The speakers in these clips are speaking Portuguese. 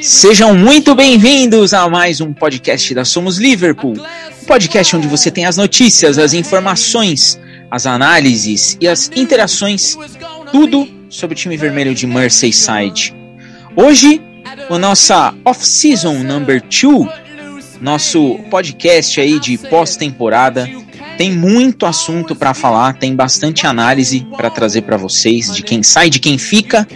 Sejam muito bem-vindos a mais um podcast da Somos Liverpool. Um podcast onde você tem as notícias, as informações, as análises e as interações, tudo sobre o time vermelho de Merseyside. Hoje, o nossa off-season number 2, nosso podcast aí de pós-temporada, tem muito assunto para falar, tem bastante análise para trazer para vocês de quem sai, de quem fica.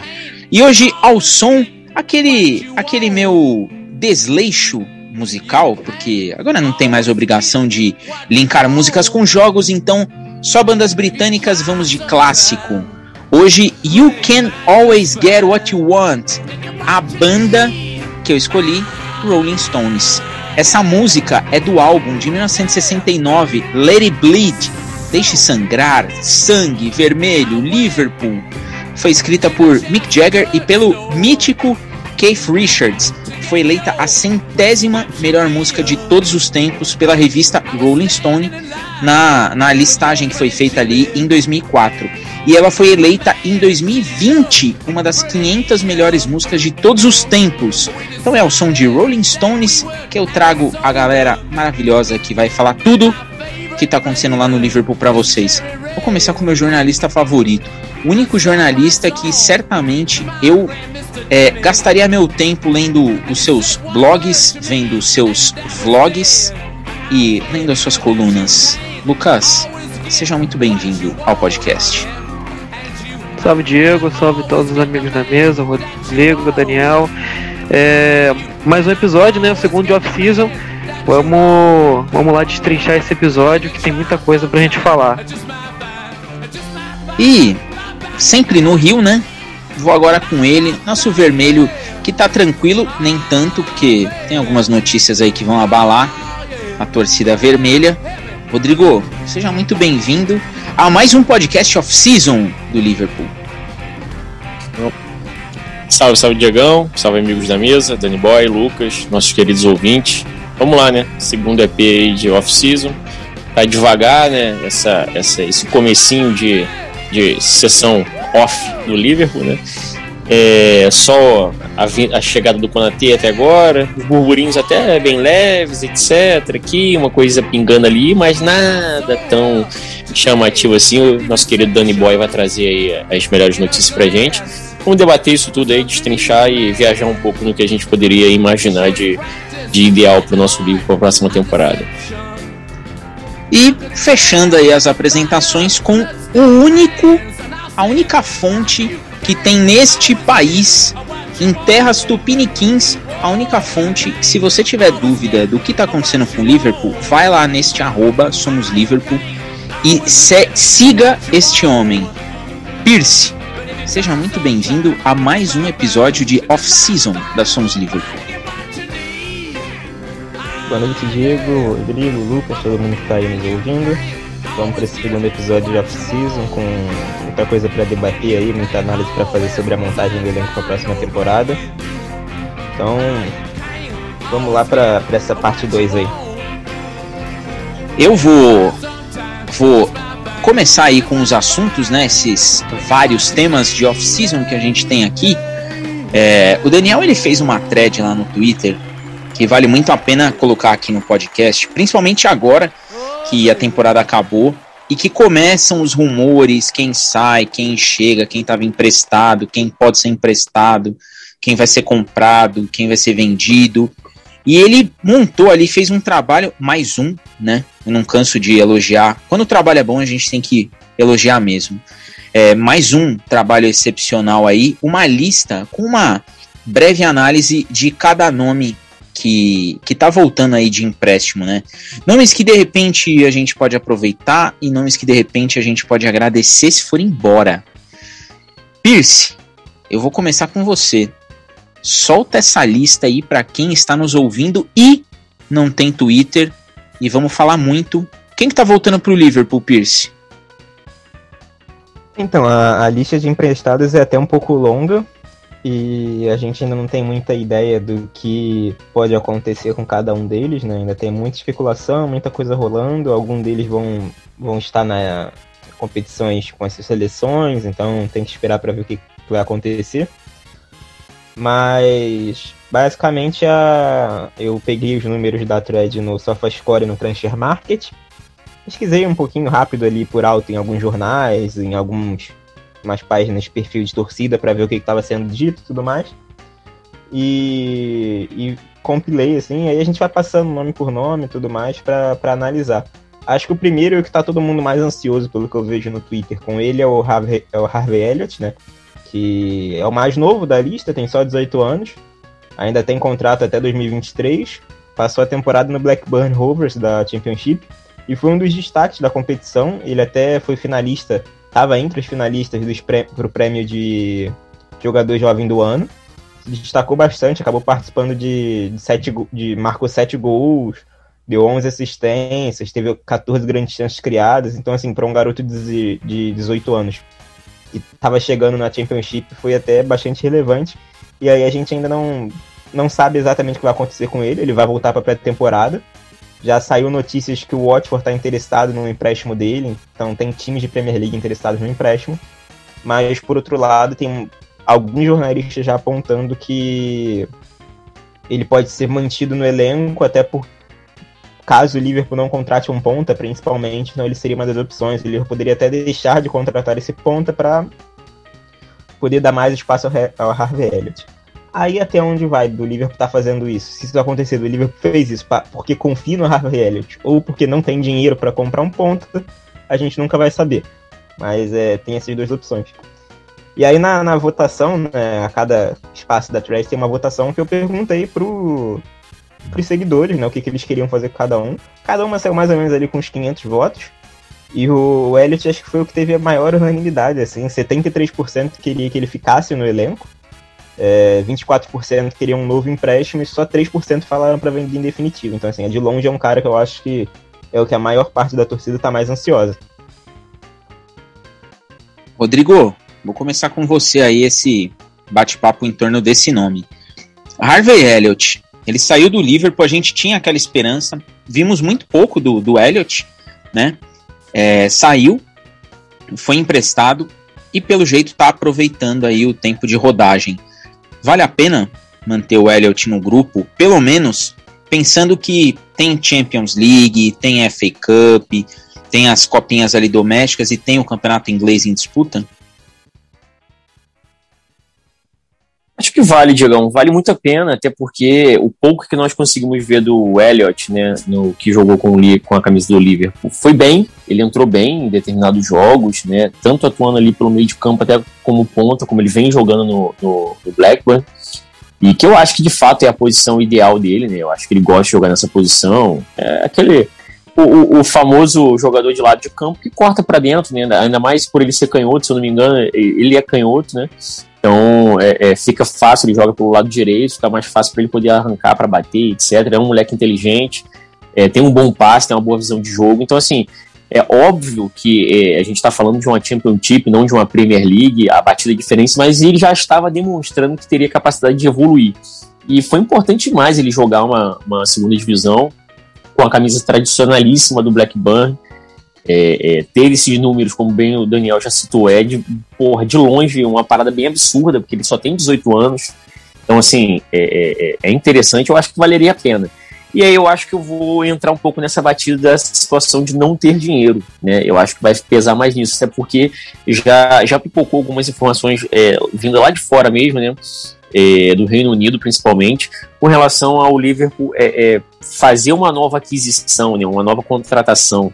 E hoje ao som aquele aquele meu desleixo musical, porque agora não tem mais obrigação de linkar músicas com jogos, então só bandas britânicas, vamos de clássico. Hoje, You Can Always Get What You Want, a banda que eu escolhi, Rolling Stones. Essa música é do álbum de 1969, Let It Bleed, Deixe Sangrar, Sangue, Vermelho, Liverpool. Foi escrita por Mick Jagger e pelo mítico Keith Richards. Foi eleita a centésima melhor música de todos os tempos pela revista Rolling Stone na, na listagem que foi feita ali em 2004. E ela foi eleita em 2020 uma das 500 melhores músicas de todos os tempos. Então é o som de Rolling Stones que eu trago a galera maravilhosa que vai falar tudo que está acontecendo lá no Liverpool para vocês. Vou começar com o meu jornalista favorito, o único jornalista que certamente eu é, gastaria meu tempo lendo os seus blogs, vendo os seus vlogs e lendo as suas colunas. Lucas, seja muito bem-vindo ao podcast. Salve Diego, salve todos os amigos da mesa, Rodrigo, Daniel. É, mais um episódio, né? O segundo de off-season. Vamos, vamos lá destrinchar esse episódio que tem muita coisa pra gente falar. E sempre no Rio, né? Vou agora com ele, nosso vermelho que tá tranquilo, nem tanto, porque tem algumas notícias aí que vão abalar a torcida vermelha. Rodrigo, seja muito bem-vindo a mais um podcast off-season do Liverpool. Salve, salve Diegão, salve amigos da mesa, Dani Boy, Lucas, nossos queridos ouvintes. Vamos lá, né? Segundo EP aí de off-season. Tá devagar, né? Essa, essa, esse comecinho de, de sessão off do Liverpool, né? É, só a, a, chegada do Konaté até agora, os burburinhos até bem leves, etc. Aqui, uma coisa pingando ali, mas nada tão chamativo assim. O nosso querido Danny Boy vai trazer aí as melhores notícias pra gente. Vamos debater isso tudo aí, destrinchar e viajar um pouco no que a gente poderia imaginar de, de ideal para o nosso livro para a próxima temporada. E fechando aí as apresentações com o único, a única fonte que tem neste país, em terras tupiniquins, a única fonte, se você tiver dúvida do que está acontecendo com o Liverpool, vai lá neste arroba, somos Liverpool, e se, siga este homem. Pierce, seja muito bem-vindo a mais um episódio de Off-Season da Somos Liverpool. Boa noite, Diego, Rodrigo, Lucas, todo mundo que está aí nos ouvindo. Vamos para esse segundo episódio de off-season com muita coisa para debater aí, muita análise para fazer sobre a montagem do elenco para a próxima temporada. Então, vamos lá para essa parte 2 aí. Eu vou vou começar aí com os assuntos, né? Esses vários temas de off-season que a gente tem aqui. É, o Daniel ele fez uma thread lá no Twitter que vale muito a pena colocar aqui no podcast, principalmente agora que a temporada acabou e que começam os rumores, quem sai, quem chega, quem estava emprestado, quem pode ser emprestado, quem vai ser comprado, quem vai ser vendido. E ele montou ali, fez um trabalho, mais um, né? Eu não canso de elogiar. Quando o trabalho é bom, a gente tem que elogiar mesmo. É, mais um trabalho excepcional aí, uma lista com uma breve análise de cada nome que, que tá voltando aí de empréstimo, né? Nomes que de repente a gente pode aproveitar e nomes que de repente a gente pode agradecer se for embora. Pierce, eu vou começar com você. Solta essa lista aí para quem está nos ouvindo e não tem Twitter e vamos falar muito. Quem que tá voltando pro Liverpool, Pierce? Então, a, a lista de emprestados é até um pouco longa, e a gente ainda não tem muita ideia do que pode acontecer com cada um deles, né? Ainda tem muita especulação, muita coisa rolando. Alguns deles vão, vão estar na competições com essas seleções, então tem que esperar para ver o que vai acontecer. Mas basicamente a, eu peguei os números da thread no SofaScore e no Transfer Market. Pesquisei um pouquinho rápido ali por alto em alguns jornais, em algumas páginas de perfil de torcida para ver o que estava sendo dito e tudo mais. E, e, compilei assim, aí a gente vai passando nome por nome e tudo mais para analisar. Acho que o primeiro o que tá todo mundo mais ansioso pelo que eu vejo no Twitter com ele é o Harvey, é o Harvey Elliott, né? Que é o mais novo da lista, tem só 18 anos, ainda tem contrato até 2023, passou a temporada no Blackburn Rovers da Championship e foi um dos destaques da competição. Ele até foi finalista, estava entre os finalistas para o prêmio de jogador jovem do ano. Se destacou bastante, acabou participando de, de, sete, de marcou sete gols, deu 11 assistências, teve 14 grandes chances criadas. Então, assim, para um garoto de, de 18 anos que estava chegando na Championship, foi até bastante relevante. E aí a gente ainda não, não sabe exatamente o que vai acontecer com ele. Ele vai voltar para pré-temporada. Já saiu notícias que o Watford está interessado no empréstimo dele, então tem times de Premier League interessados no empréstimo. Mas, por outro lado, tem alguns jornalistas já apontando que ele pode ser mantido no elenco, até por caso o Liverpool não contrate um ponta, principalmente, então ele seria uma das opções. O Liverpool poderia até deixar de contratar esse ponta para poder dar mais espaço ao, ao Harvey Elliott. Aí até onde vai do Liverpool tá fazendo isso? Se isso acontecer, o Liverpool fez isso pra, porque confia no Harvey Elliott ou porque não tem dinheiro para comprar um ponta, a gente nunca vai saber. Mas é, tem essas duas opções. E aí na, na votação, né, a cada espaço da Trash tem uma votação que eu perguntei pro pros seguidores, né? O que, que eles queriam fazer com cada um. Cada uma saiu mais ou menos ali com uns 500 votos. E o Elliot acho que foi o que teve a maior unanimidade, assim, 73% queria que ele ficasse no elenco, é, 24% queriam um novo empréstimo e só 3% falaram para vender em definitivo. Então, assim, é de longe é um cara que eu acho que é o que a maior parte da torcida tá mais ansiosa. Rodrigo, vou começar com você aí esse bate-papo em torno desse nome. Harvey Elliott, ele saiu do Liverpool, a gente tinha aquela esperança. Vimos muito pouco do, do Elliot, né? É, saiu, foi emprestado e pelo jeito está aproveitando aí o tempo de rodagem. Vale a pena manter o Elliot no grupo, pelo menos pensando que tem Champions League, tem FA Cup, tem as copinhas ali domésticas e tem o campeonato inglês em disputa? Acho que vale, Diegão, vale muito a pena, até porque o pouco que nós conseguimos ver do Elliott, né, no que jogou com, o, com a camisa do Liverpool, foi bem, ele entrou bem em determinados jogos, né, tanto atuando ali pelo meio de campo até como ponta, como ele vem jogando no, no, no Blackburn, e que eu acho que de fato é a posição ideal dele, né, eu acho que ele gosta de jogar nessa posição, é aquele... O, o, famoso jogador de lado de campo que corta para dentro, né? ainda mais por ele ser canhoto, se eu não me engano, ele é canhoto, né? Então é, é, fica fácil, ele joga pelo lado direito, fica mais fácil para ele poder arrancar para bater, etc. É um moleque inteligente, é, tem um bom passe, tem uma boa visão de jogo. Então, assim, é óbvio que é, a gente está falando de uma Championship, não de uma Premier League, a batida é diferente, mas ele já estava demonstrando que teria capacidade de evoluir. E foi importante demais ele jogar uma, uma segunda divisão com a camisa tradicionalíssima do Blackburn é, é, ter esses números, como bem o Daniel já citou, é de, porra, de longe uma parada bem absurda, porque ele só tem 18 anos. Então, assim, é, é, é, é, interessante, eu acho que valeria a pena. E aí eu acho que eu vou entrar um pouco nessa batida da situação de não ter dinheiro, né? Eu acho que vai pesar mais nisso, até porque já, já pipocou algumas informações é, vindo lá de fora mesmo, né? É, do Reino Unido principalmente, com relação ao Liverpool é, é, fazer uma nova aquisição, né, uma nova contratação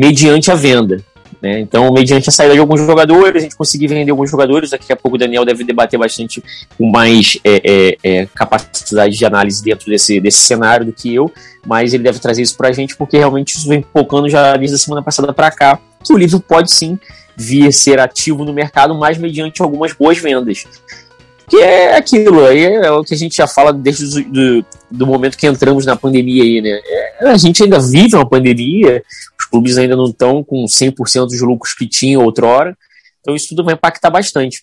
mediante a venda. Né? Então, mediante a saída de alguns jogadores, a gente conseguir vender alguns jogadores. Daqui a pouco o Daniel deve debater bastante com mais é, é, é, capacidade de análise dentro desse, desse cenário do que eu, mas ele deve trazer isso para a gente, porque realmente isso vem focando já desde a semana passada para cá, que o livro pode sim vir ser ativo no mercado, mas mediante algumas boas vendas que é aquilo, aí é o que a gente já fala desde do, do, do momento que entramos na pandemia aí, né? É, a gente ainda vive uma pandemia, clubes ainda não estão com 100% dos lucros que tinham outrora, então isso tudo vai impactar bastante.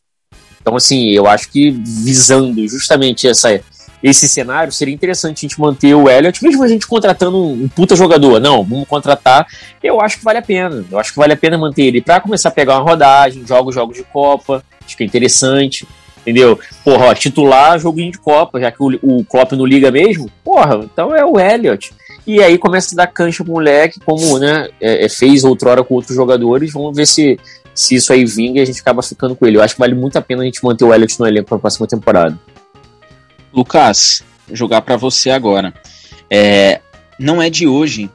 Então, assim, eu acho que visando justamente essa, esse cenário, seria interessante a gente manter o Elliot, mesmo a gente contratando um, puta jogador. Não, vamos contratar. Eu acho que vale a pena. Eu acho que vale a pena manter ele para começar a pegar uma rodagem, jogos, jogos de Copa Acho que é interessante, entendeu? Porra, ó, titular joguinho de Copa, já que o, o Klopp não liga mesmo, porra, então é o Elliot. E aí começa a dar cancha pro moleque, como né, é, é, fez outrora com outros jogadores. Vamos ver se, se isso aí vinga e a gente acaba ficando com ele. Eu acho que vale muito a pena a gente manter o Elliot no elenco para a próxima temporada. Lucas, jogar para você agora. É, não é de hoje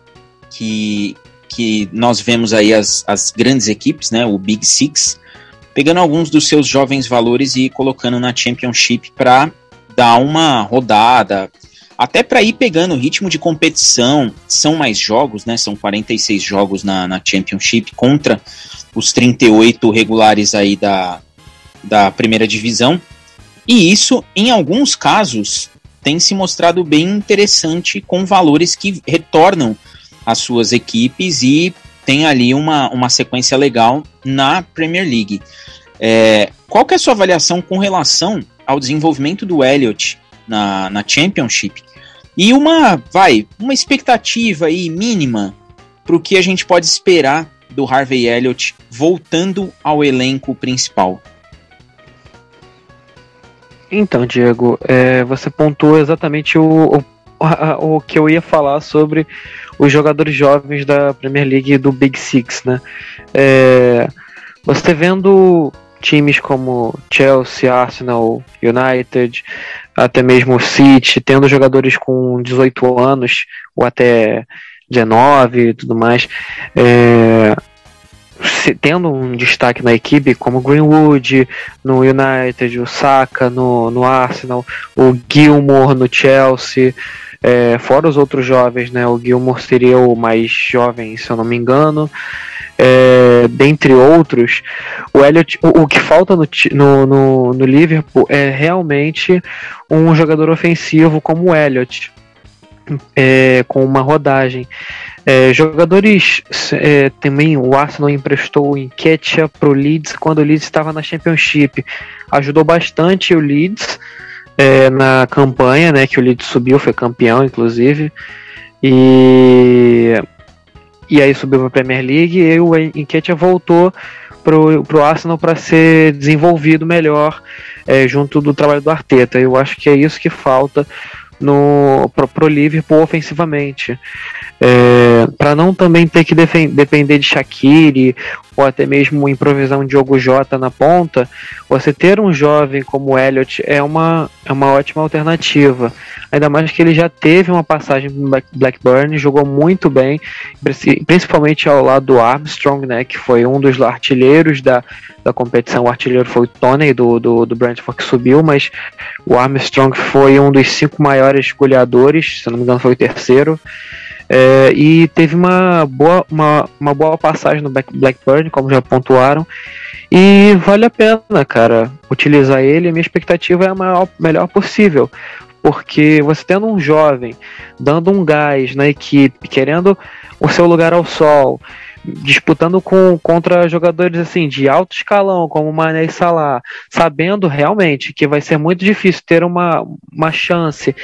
que, que nós vemos aí as, as grandes equipes, né, o Big Six, pegando alguns dos seus jovens valores e colocando na Championship para dar uma rodada, até para ir pegando o ritmo de competição, são mais jogos, né? São 46 jogos na, na Championship contra os 38 regulares aí da, da primeira divisão. E isso, em alguns casos, tem se mostrado bem interessante com valores que retornam às suas equipes e tem ali uma, uma sequência legal na Premier League. É, qual que é a sua avaliação com relação ao desenvolvimento do Elliott na, na Championship e uma, vai, uma expectativa aí mínima para o que a gente pode esperar do Harvey Elliott voltando ao elenco principal. Então, Diego, é, você pontuou exatamente o, o, o, que eu ia falar sobre os jogadores jovens da Premier League do Big Six, né? É, você vendo times como Chelsea, Arsenal, United, até mesmo o City, tendo jogadores com 18 anos ou até 19 e tudo mais, é, tendo um destaque na equipe como Greenwood no United, o Saka no, no Arsenal, o Gilmore no Chelsea, é, fora os outros jovens, né? O Gilmore seria o mais jovem, se eu não me engano é, dentre outros, o Elliot, o, o que falta no, no, no, Liverpool é realmente um jogador ofensivo como o Elliot, é, com uma rodagem. É, jogadores é, também o Arsenal emprestou em Ketia para o Leeds quando o Leeds estava na Championship, ajudou bastante o Leeds é, na campanha, né, que o Leeds subiu, foi campeão inclusive. E e aí subiu para a Premier League e o Enquetia voltou pro, pro Arsenal para ser desenvolvido melhor é, junto do trabalho do Arteta. Eu acho que é isso que falta no pro, pro Liverpool ofensivamente. É, para não também ter que depender de Shaqiri ou até mesmo improvisar um Diogo Jota na ponta, você ter um jovem como o Elliot é uma, é uma ótima alternativa. Ainda mais que ele já teve uma passagem no Blackburn, jogou muito bem, principalmente ao lado do Armstrong, né, que foi um dos artilheiros da, da competição. O artilheiro foi o Tony do, do, do Brentford que subiu, mas o Armstrong foi um dos cinco maiores goleadores, se não me engano foi o terceiro. É, e teve uma boa, uma, uma boa passagem no Blackburn, como já pontuaram. E vale a pena, cara, utilizar ele. A minha expectativa é a maior, melhor possível. Porque você tendo um jovem dando um gás na equipe, querendo o seu lugar ao sol, disputando com, contra jogadores assim de alto escalão, como Mané e Salah, sabendo realmente que vai ser muito difícil ter uma, uma chance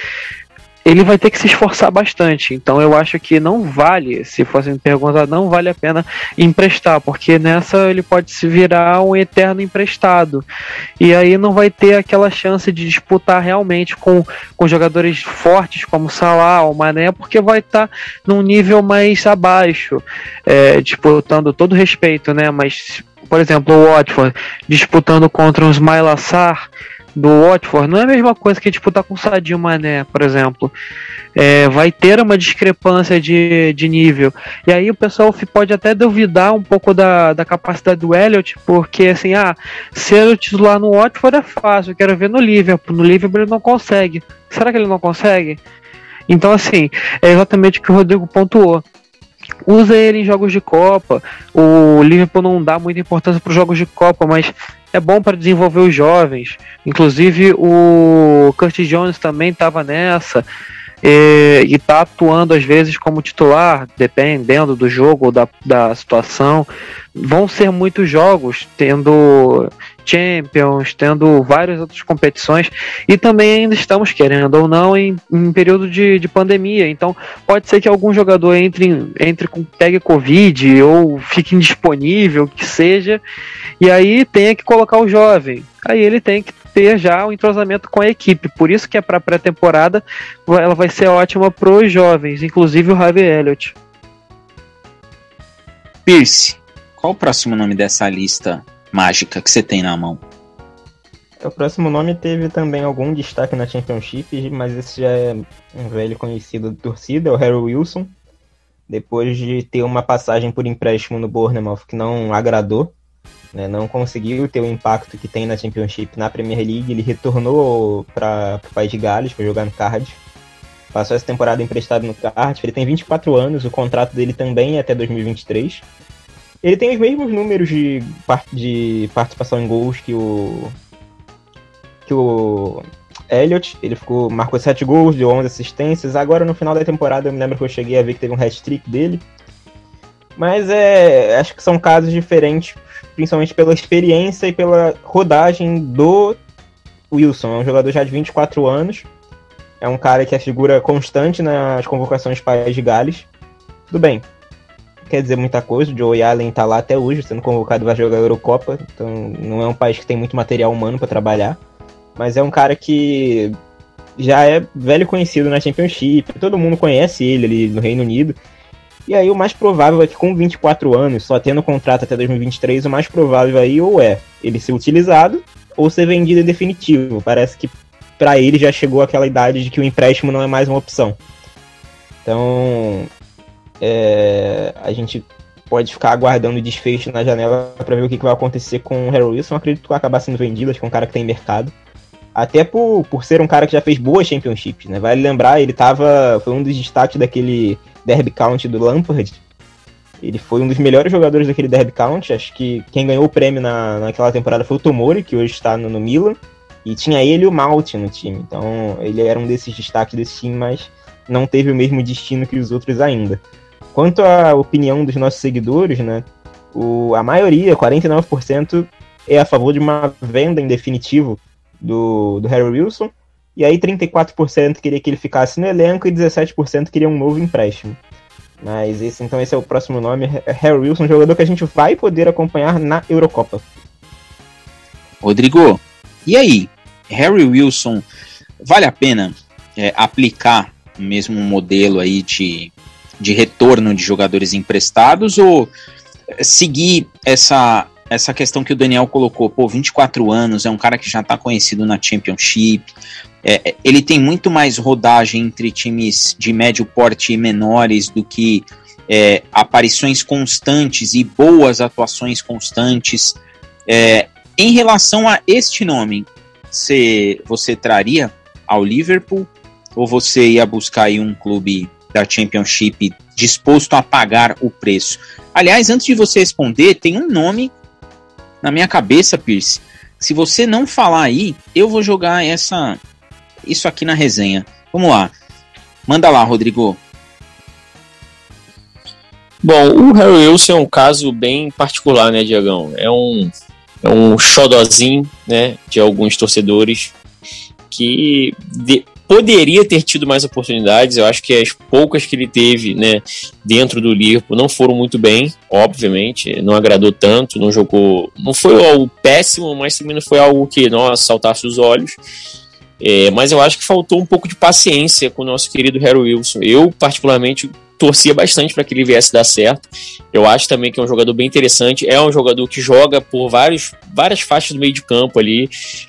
ele vai ter que se esforçar bastante. Então eu acho que não vale, se fosse me perguntar, não vale a pena emprestar, porque nessa ele pode se virar um eterno emprestado. E aí não vai ter aquela chance de disputar realmente com, com jogadores fortes como Salah ou Mané, porque vai estar tá num nível mais abaixo, é, disputando todo respeito, né? Mas, por exemplo, o Watford disputando contra os Mailassar do Watford não é a mesma coisa que disputar com o Sadio Mané, por exemplo. É, vai ter uma discrepância de, de nível. E aí o pessoal pode até duvidar um pouco da, da capacidade do Elliot, porque assim, ah, ser o titular no Watford é fácil, eu quero ver no Liverpool. No Liverpool ele não consegue. Será que ele não consegue? Então, assim, é exatamente o que o Rodrigo pontuou usa ele em jogos de Copa. O Liverpool não dá muita importância para os jogos de Copa, mas é bom para desenvolver os jovens. Inclusive o Curtis Jones também estava nessa e, está atuando às vezes como titular, dependendo do jogo ou da, da situação. Vão ser muitos jogos tendo Champions, tendo várias outras competições e também ainda estamos, querendo ou não, em, em período de, de pandemia. Então pode ser que algum jogador entre, entre com pegue Covid ou fique indisponível, que seja, e aí tenha que colocar o jovem. Aí ele tem que ter já o um entrosamento com a equipe. Por isso que é para pré-temporada ela vai ser ótima para os jovens, inclusive o Harvey Elliott. Pierce, qual o próximo nome dessa lista mágica que você tem na mão? O próximo nome teve também algum destaque na Championship, mas esse já é um velho conhecido da torcida, é o Harry Wilson. Depois de ter uma passagem por empréstimo no Bournemouth que não agradou, né, não conseguiu ter o impacto que tem na Championship na Premier League, ele retornou para o País de Gales para jogar no Cardiff. Passou essa temporada emprestado no Cardiff, ele tem 24 anos, o contrato dele também é até 2023. Ele tem os mesmos números de, de participação em gols que o que o Elliot, ele ficou marcou 7 gols, deu 11 assistências. Agora no final da temporada eu me lembro que eu cheguei a ver que teve um hat-trick dele. Mas é, acho que são casos diferentes, principalmente pela experiência e pela rodagem do Wilson. É um jogador já de 24 anos. É um cara que é figura constante nas convocações País de Gales. Tudo bem, quer dizer muita coisa. O Joey Allen tá lá até hoje, sendo convocado para jogar a Eurocopa. Então não é um país que tem muito material humano para trabalhar. Mas é um cara que já é velho conhecido na Championship. Todo mundo conhece ele ali no Reino Unido. E aí o mais provável é que com 24 anos, só tendo contrato até 2023, o mais provável aí ou é ele ser utilizado ou ser vendido em definitivo. Parece que para ele já chegou aquela idade de que o empréstimo não é mais uma opção. Então, é, a gente pode ficar aguardando o desfecho na janela para ver o que, que, vai acontecer com o Harry Wilson. acredito que vai acabar sendo vendido, acho que é um cara que tem mercado. Até por, por ser um cara que já fez boas championships, né? Vale lembrar, ele tava. Foi um dos destaques daquele Derby County do Lampard. Ele foi um dos melhores jogadores daquele Derby County. Acho que quem ganhou o prêmio na, naquela temporada foi o Tomori, que hoje está no, no Milan. E tinha ele e o Malte no time. Então ele era um desses destaques desse time, mas não teve o mesmo destino que os outros ainda. Quanto à opinião dos nossos seguidores, né? O, a maioria, 49%, é a favor de uma venda em definitivo do, do Harry Wilson. E aí 34% queria que ele ficasse no elenco e 17% queria um novo empréstimo. Mas esse, então esse é o próximo nome, Harry Wilson, jogador que a gente vai poder acompanhar na Eurocopa. Rodrigo, e aí? Harry Wilson, vale a pena é, aplicar o mesmo modelo aí de de retorno de jogadores emprestados ou seguir essa essa questão que o Daniel colocou, pô, 24 anos, é um cara que já está conhecido na Championship, é, é, ele tem muito mais rodagem entre times de médio porte e menores do que é, aparições constantes e boas atuações constantes. É, em relação a este nome, você, você traria ao Liverpool ou você ia buscar aí um clube da Championship disposto a pagar o preço? Aliás, antes de você responder, tem um nome na minha cabeça, Pierce. Se você não falar aí, eu vou jogar essa isso aqui na resenha. Vamos lá. Manda lá, Rodrigo. Bom, o Harry Wilson é um caso bem particular, né, Diagão? É um, é um xodozinho, né, de alguns torcedores que de, poderia ter tido mais oportunidades. Eu acho que as poucas que ele teve, né, dentro do Liverpool não foram muito bem, obviamente, não agradou tanto, não jogou, não foi algo péssimo, mas também não foi algo que nós saltasse os olhos. É, mas eu acho que faltou um pouco de paciência com o nosso querido Harry Wilson. Eu, particularmente, torcia bastante para que ele viesse dar certo. Eu acho também que é um jogador bem interessante. É um jogador que joga por vários, várias faixas do meio de campo ali,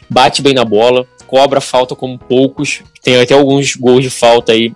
bate bem na bola cobra falta como poucos. Tem até alguns gols de falta aí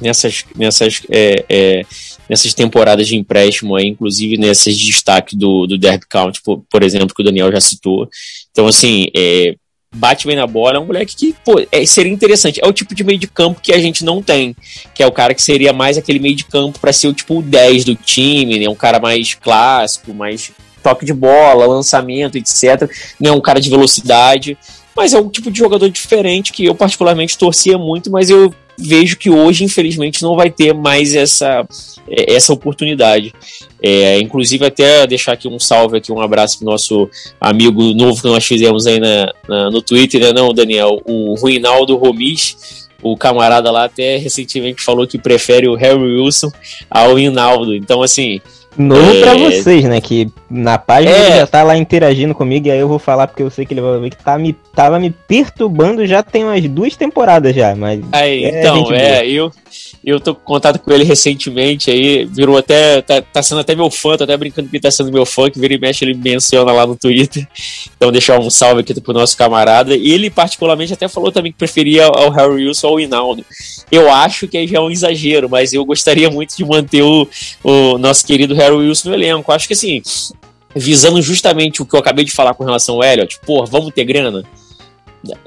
nessas, nessas, é, é, nessas temporadas de empréstimo aí, inclusive nesses destaques do, do Derby County, por, por, exemplo, que o Daniel já citou. Então, assim, é, bate bem na bola, é um moleque que pô, é, seria interessante. É o tipo de meio de campo que a gente não tem, que é o cara que seria mais aquele meio de campo para ser o tipo 10 do time, né? um cara mais clássico, mais toque de bola, lançamento, etc. Não é um cara de velocidade mas é um tipo de jogador diferente que eu particularmente torcia muito, mas eu vejo que hoje, infelizmente, não vai ter mais essa, é, essa oportunidade. É, inclusive, até deixar aqui um salve, aqui, um abraço pro nosso amigo novo que nós fizemos aí na, na no Twitter, né, não, Daniel? O Ruinaldo Romis. O camarada lá até recentemente falou que prefere o Harry Wilson ao Hinaldo. Então, assim, Novo é... pra vocês, né? Que na página é... ele já tá lá interagindo comigo e aí eu vou falar porque eu sei que ele vai ver que tá me, tava me perturbando já tem umas duas temporadas já, mas... Aí, é então, é, eu, eu tô com contato com ele recentemente, aí virou até. Tá, tá, sendo até meu fã, tô até brincando que ele tá sendo meu fã, que vira e mexe, ele menciona lá no Twitter. Então, deixar um salve aqui pro nosso camarada. E ele, particularmente, até falou também que preferia ao Harry Wilson ou ao Hinaldo. Eu acho que aí já é um exagero, mas eu gostaria muito de manter o, o nosso querido Harry Wilson no elenco. Acho que assim, visando justamente o que eu acabei de falar com relação ao Elliot, pô, vamos ter grana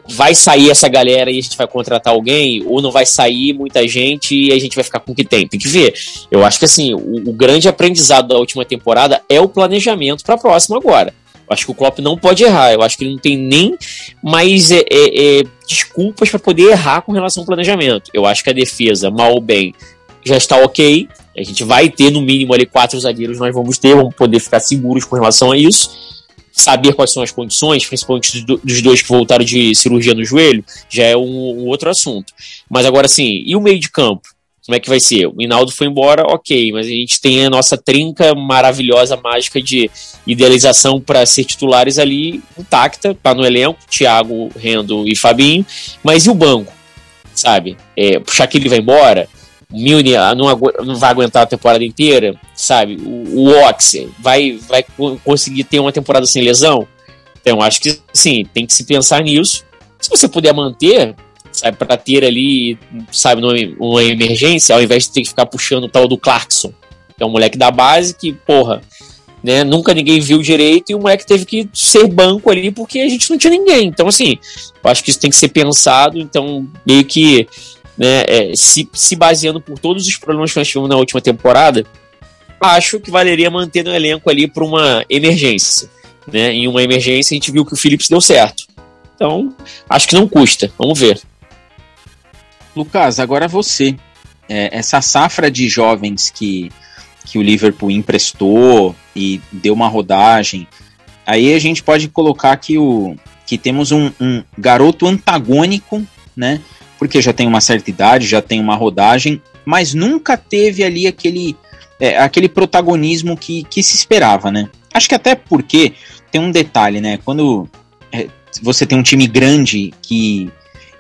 vai sair essa galera e a gente vai contratar alguém, ou não vai sair muita gente e a gente vai ficar com o que tem. Tem que ver. Eu acho que assim, o, o grande aprendizado da última temporada é o planejamento para a próxima agora. Eu acho que o Klopp não pode errar. Eu acho que ele não tem nem mais é, é, é, desculpas para poder errar com relação ao planejamento. Eu acho que a defesa, mal ou bem, já está ok. A gente vai ter no mínimo ali quatro zagueiros, nós vamos ter, vamos poder ficar seguros com relação a isso saber quais são as condições, principalmente dos dois que voltaram de cirurgia no joelho, já é um, um, outro assunto. Mas agora sim, e o meio de campo? Como é que vai ser? O Hinaldo foi embora, ok, mas a gente tem a nossa trinca maravilhosa, mágica de idealização para ser titulares ali intacta, tá no elenco, Thiago, Rendo e Fabinho, mas e o banco? Sabe? É, puxar que ele vai embora, Milne não, não, vai aguentar a temporada inteira, sabe? O, o Ox vai, vai conseguir ter uma temporada sem lesão? Então, acho que sim, tem que se pensar nisso. Se você puder manter, sabe, para ter ali, sabe, uma emergência, ao invés de ter que ficar puxando o tal do Clarkson, que é um moleque da base que, porra, né, nunca ninguém viu direito e o moleque teve que ser banco ali porque a gente não tinha ninguém. Então, assim, eu acho que isso tem que ser pensado. Então, meio que né, é, se, se baseando por todos os problemas que nós tivemos na última temporada, acho que valeria manter no elenco ali para uma emergência. Né? Em uma emergência, a gente viu que o Phillips deu certo. Então, acho que não custa. Vamos ver. Lucas, agora você. É, essa safra de jovens que, que o Liverpool emprestou e deu uma rodagem, aí a gente pode colocar que, o, que temos um, um garoto antagônico, né? Porque já tem uma certa idade, já tem uma rodagem, mas nunca teve ali aquele, é, aquele protagonismo que, que se esperava, né? Acho que até porque tem um detalhe, né? Quando é, você tem um time grande que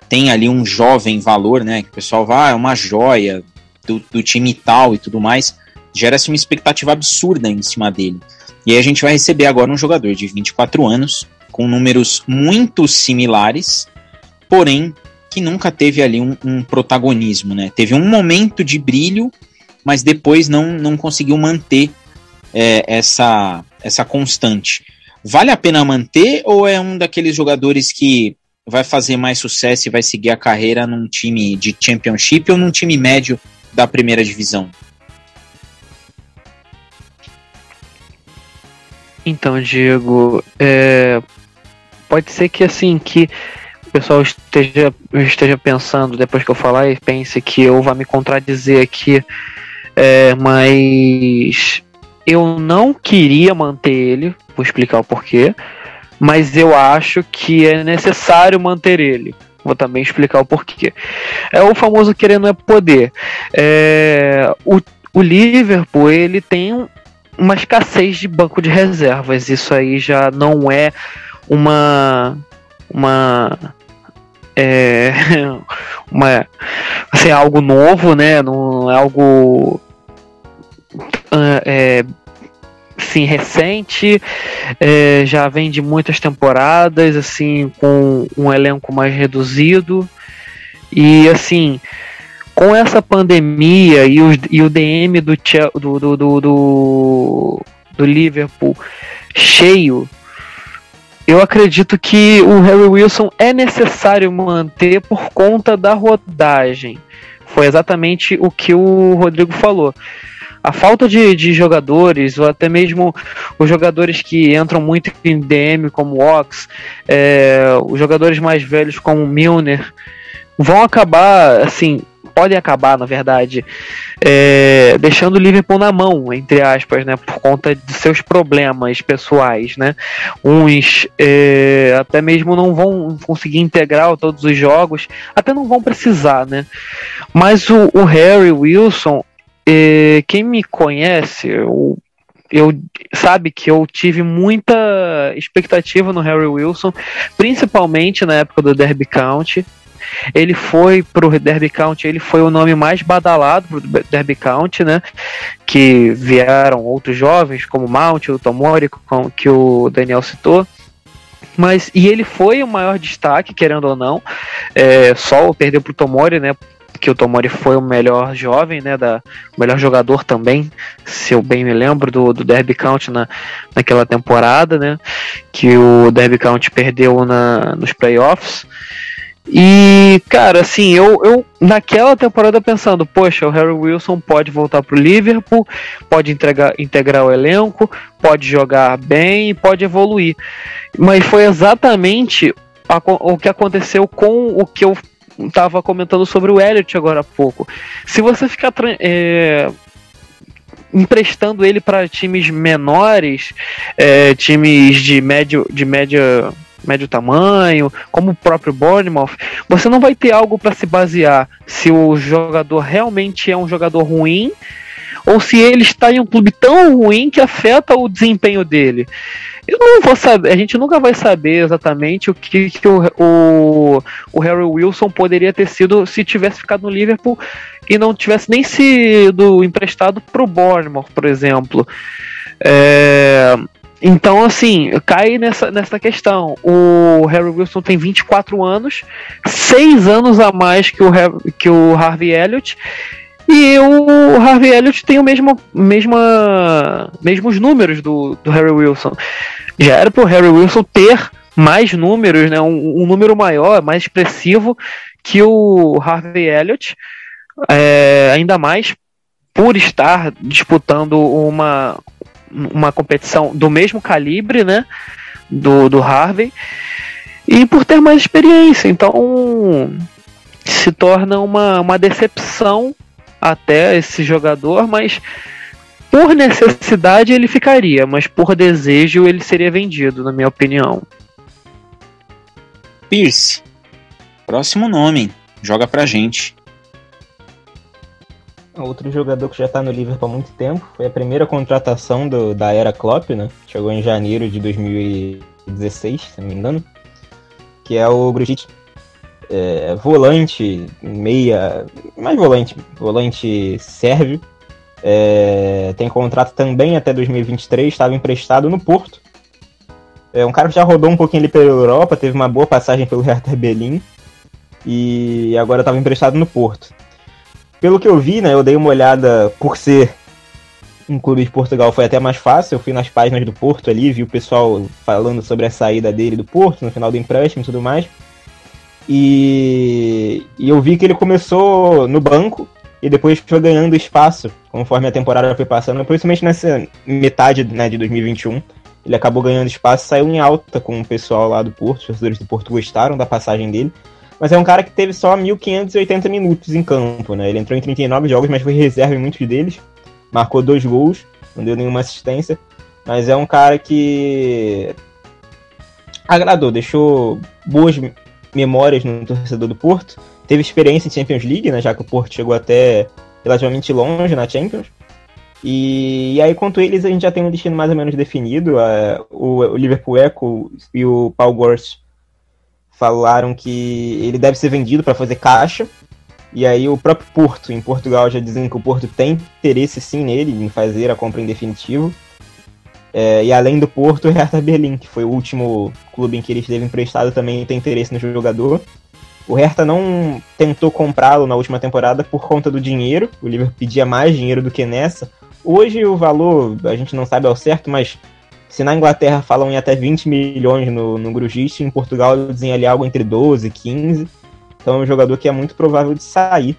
tem ali um jovem valor, né? Que o pessoal vai, ah, é uma joia do, do time tal e tudo mais, gera-se uma expectativa absurda em cima dele. E aí a gente vai receber agora um jogador de 24 anos, com números muito similares, porém que nunca teve ali um, um, protagonismo, né? Teve um momento de brilho, mas depois não, não conseguiu manter é, essa, essa constante. Vale a pena manter ou é um daqueles jogadores que vai fazer mais sucesso e vai seguir a carreira num time de championship ou num time médio da primeira divisão? Então, Diego, é, pode ser que assim que o pessoal esteja, esteja pensando, depois que eu falar, e pense que eu vá me contradizer aqui, é, mas eu não queria manter ele, vou explicar o porquê, mas eu acho que é necessário manter ele. Vou também explicar o porquê. É o famoso querendo é poder. É, o, o Liverpool ele tem uma escassez de banco de reservas. Isso aí já não é uma uma é uma assim, algo novo, né? Não é algo ah, é, sim recente, é, já vem de muitas temporadas, assim, com um elenco mais reduzido e assim com essa pandemia e, os, e o DM do, do, do, do, do Liverpool cheio eu acredito que o Harry Wilson é necessário manter por conta da rodagem. Foi exatamente o que o Rodrigo falou. A falta de, de jogadores, ou até mesmo os jogadores que entram muito em DM, como Ox, é, os jogadores mais velhos, como Milner, vão acabar assim podem acabar, na verdade, é, deixando o Liverpool na mão, entre aspas, né, por conta de seus problemas pessoais, né. Uns é, até mesmo não vão conseguir integrar todos os jogos, até não vão precisar, né. Mas o, o Harry Wilson, é, quem me conhece, eu eu sabe que eu tive muita expectativa no Harry Wilson, principalmente na época do Derby County. Ele foi pro Derby County, ele foi o nome mais badalado pro Derby County, né? Que vieram outros jovens, como Mount, o Tomori, que o Daniel citou. Mas, e ele foi o maior destaque, querendo ou não. É, só perdeu pro Tomori, né? Que o Tomori foi o melhor jovem, né, da, o melhor jogador também, se eu bem me lembro, do, do Derby County na, naquela temporada, né, que o Derby County perdeu na, nos playoffs. E, cara, assim, eu, eu naquela temporada pensando, poxa, o Harry Wilson pode voltar pro Liverpool, pode entregar, integrar o elenco, pode jogar bem, pode evoluir. Mas foi exatamente a, o que aconteceu com o que eu estava comentando sobre o Elliot agora há pouco. Se você ficar é, emprestando ele para times menores, é, times de médio, de média médio tamanho, como o próprio Bournemouth, você não vai ter algo para se basear se o jogador realmente é um jogador ruim ou se ele está em um clube tão ruim que afeta o desempenho dele. Eu não vou saber, a gente nunca vai saber exatamente o que, que o, o, o, Harry Wilson poderia ter sido se tivesse ficado no Liverpool e não tivesse nem sido emprestado para o Bournemouth, por exemplo. É, então, assim, cai nessa, nessa questão. O Harry Wilson tem 24 anos, 6 anos a mais que o, que o Harvey Elliott, e o Harvey Elliott tem o mesmo, mesma, mesmos números do, do Harry Wilson. Já era pro Harry Wilson ter mais números, né, um, um número maior, mais expressivo que o Harvey Elliott, é, ainda mais por estar disputando uma, uma competição do mesmo calibre, né, do, do Harvey, e por ter mais experiência. Então se torna uma, uma decepção até esse jogador, mas por necessidade ele ficaria, mas por desejo ele seria vendido, na minha opinião. Pierce, próximo nome, joga pra gente. Outro jogador que já está no Liverpool há muito tempo, foi a primeira contratação do, da era Klopp, né? Chegou em janeiro de 2016, se não me engano, que é o Grujic é, volante, meia, mais volante, volante sérvio. É, tem contrato também até 2023, estava emprestado no Porto. É um cara que já rodou um pouquinho ali pela Europa, teve uma boa passagem pelo Hertha Berlim e agora estava emprestado no Porto. Pelo que eu vi, né, eu dei uma olhada por ser um clube de Portugal foi até mais fácil. Eu fui nas páginas do Porto ali, vi o pessoal falando sobre a saída dele do Porto no final do empréstimo e tudo mais. E, e eu vi que ele começou no banco e depois foi ganhando espaço conforme a temporada foi passando, principalmente nessa metade né, de 2021. Ele acabou ganhando espaço, saiu em alta com o pessoal lá do Porto, os torcedores do Porto gostaram da passagem dele. Mas é um cara que teve só 1.580 minutos em campo, né? Ele entrou em 39 jogos, mas foi reserva em muitos deles. Marcou dois gols, não deu nenhuma assistência. Mas é um cara que agradou, deixou boas memórias no torcedor do Porto. Teve experiência em Champions League, né, já que o Porto chegou até relativamente longe na Champions. E, e aí, quanto eles, a gente já tem um destino mais ou menos definido. Uh, o, o, Liverpool Echo e o Paul Gorst falaram que ele deve ser vendido para fazer caixa. E aí o próprio Porto, em Portugal, já dizem que o Porto tem interesse sim nele, em fazer a compra em definitivo. É, e além do Porto, o Hertha Berlim, que foi o último clube em que ele esteve emprestado, também tem interesse no jogador. O Hertha não tentou comprá-lo na última temporada por conta do dinheiro. O Liverpool pedia mais dinheiro do que nessa. Hoje o valor a gente não sabe ao certo, mas se na Inglaterra falam em até 20 milhões no, no Grujic, em Portugal dizem ali algo entre 12 e 15. Então é um jogador que é muito provável de sair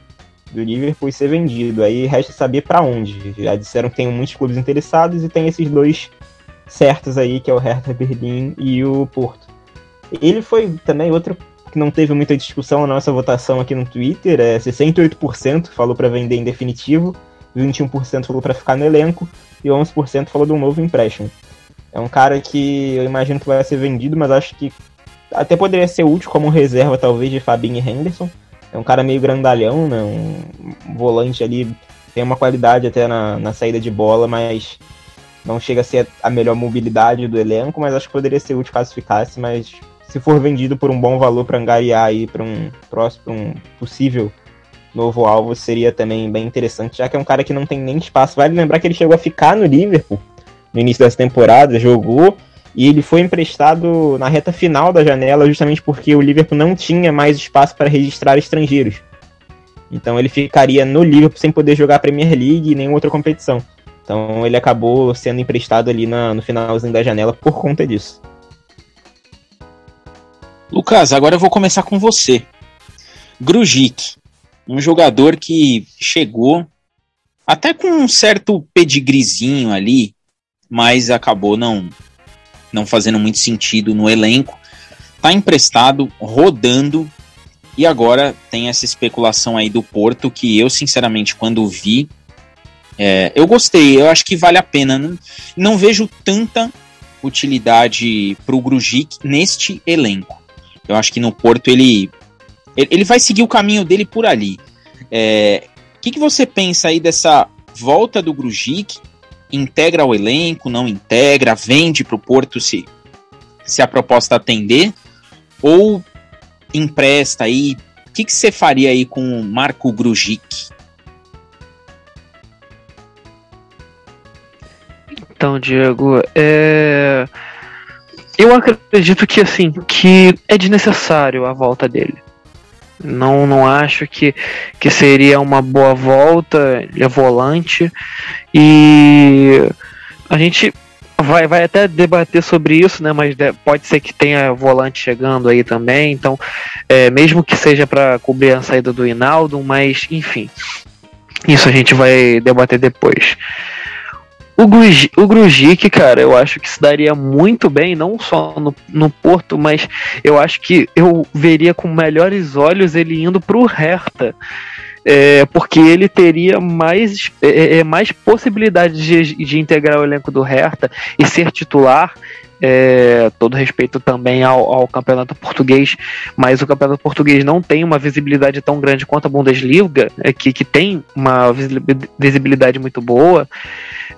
do Liverpool e ser vendido. Aí resta saber para onde. Já disseram que tem muitos clubes interessados e tem esses dois certos aí, que é o Hertha Berlim e o Porto. Ele foi também outro que não teve muita discussão na nossa votação aqui no Twitter. É 68% falou para vender em definitivo, 21% falou para ficar no elenco e 11% falou de um novo empréstimo. É um cara que eu imagino que vai ser vendido, mas acho que até poderia ser útil como reserva, talvez, de Fabinho e Henderson. É um cara meio grandalhão, né? Um volante ali, tem uma qualidade até na, na saída de bola, mas não chega a ser a melhor mobilidade do elenco, mas acho que poderia ser útil caso ficasse, mas se for vendido por um bom valor para angariar aí para um próximo, um possível novo alvo, seria também bem interessante, já que é um cara que não tem nem espaço. Vale lembrar que ele chegou a ficar no Liverpool no início dessa temporada, jogou e ele foi emprestado na reta final da janela justamente porque o Liverpool não tinha mais espaço para registrar estrangeiros. Então ele ficaria no Liverpool sem poder jogar a Premier League e nenhuma outra competição. Então ele acabou sendo emprestado ali na, no finalzinho da janela por conta disso. Lucas, agora eu vou começar com você. Grujic, um jogador que chegou até com um certo pedigrizinho ali, mas acabou não não fazendo muito sentido no elenco. Tá emprestado, rodando, e agora tem essa especulação aí do Porto que eu, sinceramente, quando vi, é, eu gostei, eu acho que vale a pena. Não, não vejo tanta utilidade para o Grujic neste elenco. Eu acho que no Porto ele, ele vai seguir o caminho dele por ali. O é, que, que você pensa aí dessa volta do Grujic integra o elenco, não integra, vende para o Porto se, se a proposta atender, ou empresta aí? O que, você faria aí com o Marco Grujic? Então, Diego, é... eu acredito que assim que é desnecessário a volta dele. Não, não acho que, que seria uma boa volta. Ele é volante. E a gente vai, vai até debater sobre isso, né? Mas pode ser que tenha volante chegando aí também. Então, é, mesmo que seja para cobrir a saída do Hinaldo, mas enfim. Isso a gente vai debater depois. O, Gruj, o Grujic, cara, eu acho que se daria muito bem, não só no, no Porto, mas eu acho que eu veria com melhores olhos ele indo pro Hertha. É, porque ele teria mais, é, é, é mais possibilidades de, de integrar o elenco do Hertha e ser titular. É, todo respeito também ao, ao, campeonato português, mas o campeonato português não tem uma visibilidade tão grande quanto a Bundesliga, é, que, que tem uma visibilidade muito boa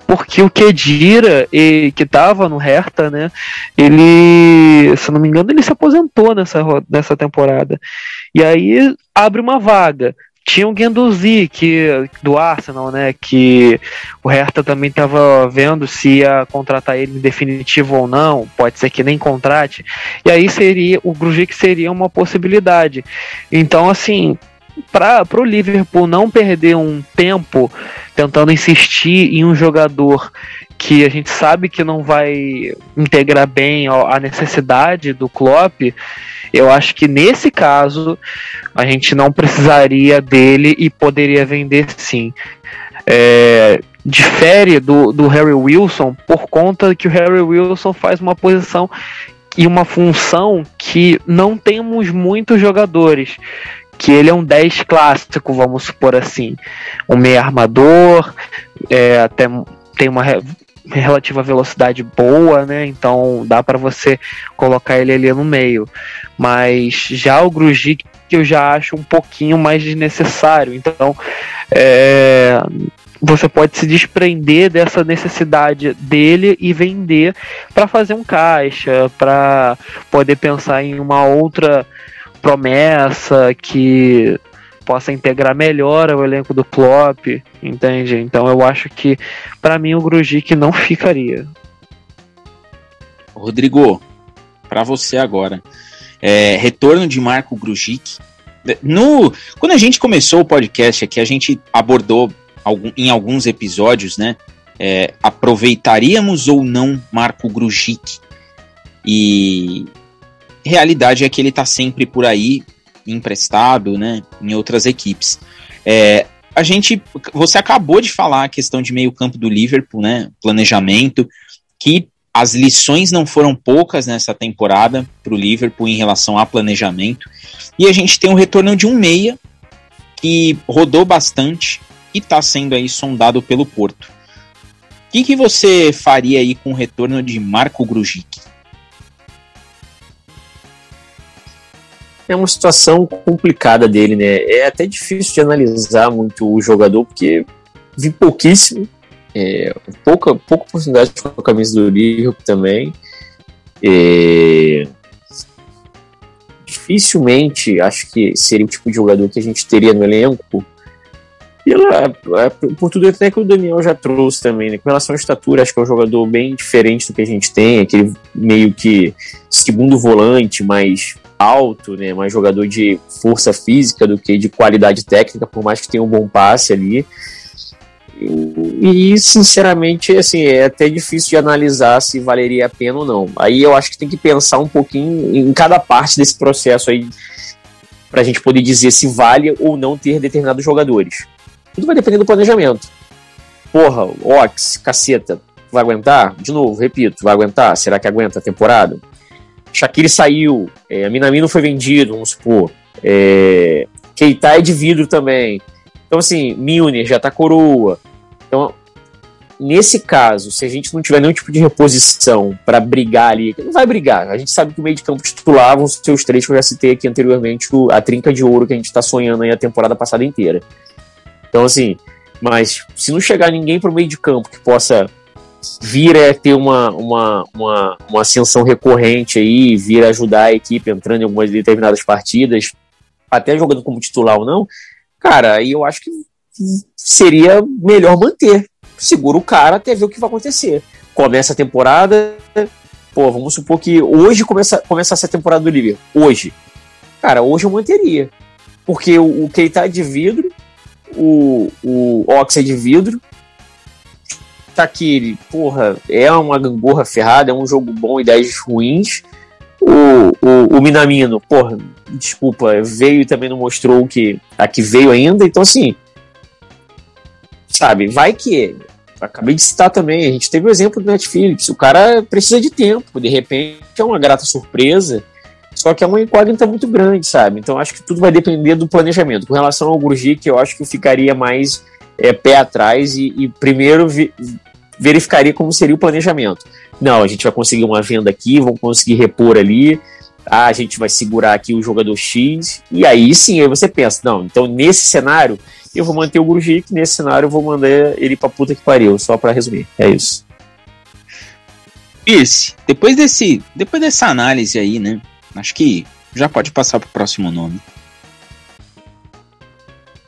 porque o Kedira, que estava no Hertha, né, ele, se não me engano, ele se aposentou nessa, nessa temporada. E aí abre uma vaga. Tinha o Guendouzi, que, do Arsenal, né, que o Hertha também estava vendo se ia contratar ele em definitivo ou não, pode ser que nem contrate. E aí seria, o Grujic seria uma possibilidade. Então, assim, para o Liverpool não perder um tempo tentando insistir em um jogador que a gente sabe que não vai integrar bem a necessidade do Klopp, eu acho que nesse caso a gente não precisaria dele e poderia vender sim. É, difere do, do Harry Wilson por conta que o Harry Wilson faz uma posição e uma função que não temos muitos jogadores que ele é um 10 clássico, vamos supor assim. Um meio armador, é, até tem uma re relativa velocidade boa, né? Então dá para você colocar ele ali no meio. Mas já o Grujic eu já acho um pouquinho mais desnecessário. Então é, você pode se desprender dessa necessidade dele e vender para fazer um caixa, para poder pensar em uma outra promessa que possa integrar melhor o elenco do Klopp, entende? Então eu acho que para mim o Grujic não ficaria. Rodrigo, para você agora, é, retorno de Marco Grujic. No, quando a gente começou o podcast aqui, a gente abordou algum, em alguns episódios, né? É, aproveitaríamos ou não Marco Grujic? E realidade é que ele está sempre por aí, emprestado, né, em outras equipes. É, a gente, você acabou de falar a questão de meio campo do Liverpool, né, planejamento, que as lições não foram poucas nessa temporada para o Liverpool em relação a planejamento. E a gente tem o retorno de um meia que rodou bastante e está sendo aí sondado pelo Porto. O que, que você faria aí com o retorno de Marco Grujic? É uma situação complicada dele, né? É até difícil de analisar muito o jogador, porque vi pouquíssimo, é, pouca, pouca oportunidade com a camisa do Liverpool também. É, dificilmente acho que seria o tipo de jogador que a gente teria no elenco. Pela, é, por tudo até que o Daniel já trouxe também, né? Com relação à estatura, acho que é um jogador bem diferente do que a gente tem, aquele meio que segundo volante, mais alto, né? Mais jogador de força física do que de qualidade técnica, por mais que tenha um bom passe ali. E, sinceramente, assim, é até difícil de analisar se valeria a pena ou não. Aí eu acho que tem que pensar um pouquinho em cada parte desse processo aí para a gente poder dizer se vale ou não ter determinados jogadores. Tudo vai depender do planejamento. Porra, Ox, caceta, vai aguentar? De novo, repito, vai aguentar? Será que aguenta a temporada? Shaqiri saiu, é, Minamino foi vendido, vamos supor. É, Keita é de vidro também. Então, assim, Milner já tá coroa. Então, nesse caso, se a gente não tiver nenhum tipo de reposição para brigar ali, não vai brigar. A gente sabe que o meio de campo titular vão ser os três que eu já citei aqui anteriormente, a trinca de ouro que a gente está sonhando aí a temporada passada inteira. Então, assim, mas se não chegar ninguém para o meio de campo que possa vir a ter uma, uma, uma, uma ascensão recorrente aí, vir a ajudar a equipe entrando em algumas determinadas partidas, até jogando como titular ou não, cara, aí eu acho que seria melhor manter. Segura o cara até ver o que vai acontecer. Começa a temporada, pô, vamos supor que hoje começa, começasse a temporada do Liverpool. Hoje. Cara, hoje eu manteria. Porque o, o Keita é de vidro, o, o Ox é de vidro, Takiri, porra, é uma gangorra ferrada, é um jogo bom, ideias ruins. O, o, o Minamino, porra, desculpa, veio e também não mostrou que a que veio ainda. Então, assim, sabe, vai que. Acabei de citar também, a gente teve o exemplo do Netflix. O cara precisa de tempo, de repente é uma grata surpresa. Só que é uma incógnita muito grande, sabe? Então acho que tudo vai depender do planejamento. Com relação ao Grujic, eu acho que ficaria mais é, pé atrás e, e primeiro vi, verificaria como seria o planejamento. Não, a gente vai conseguir uma venda aqui, vamos conseguir repor ali, ah, a gente vai segurar aqui o jogador X, e aí sim, aí você pensa, não, então nesse cenário eu vou manter o Grujic, nesse cenário eu vou mandar ele pra puta que pariu, só para resumir, é isso. Pierce, depois desse, depois dessa análise aí, né, acho que já pode passar pro próximo nome.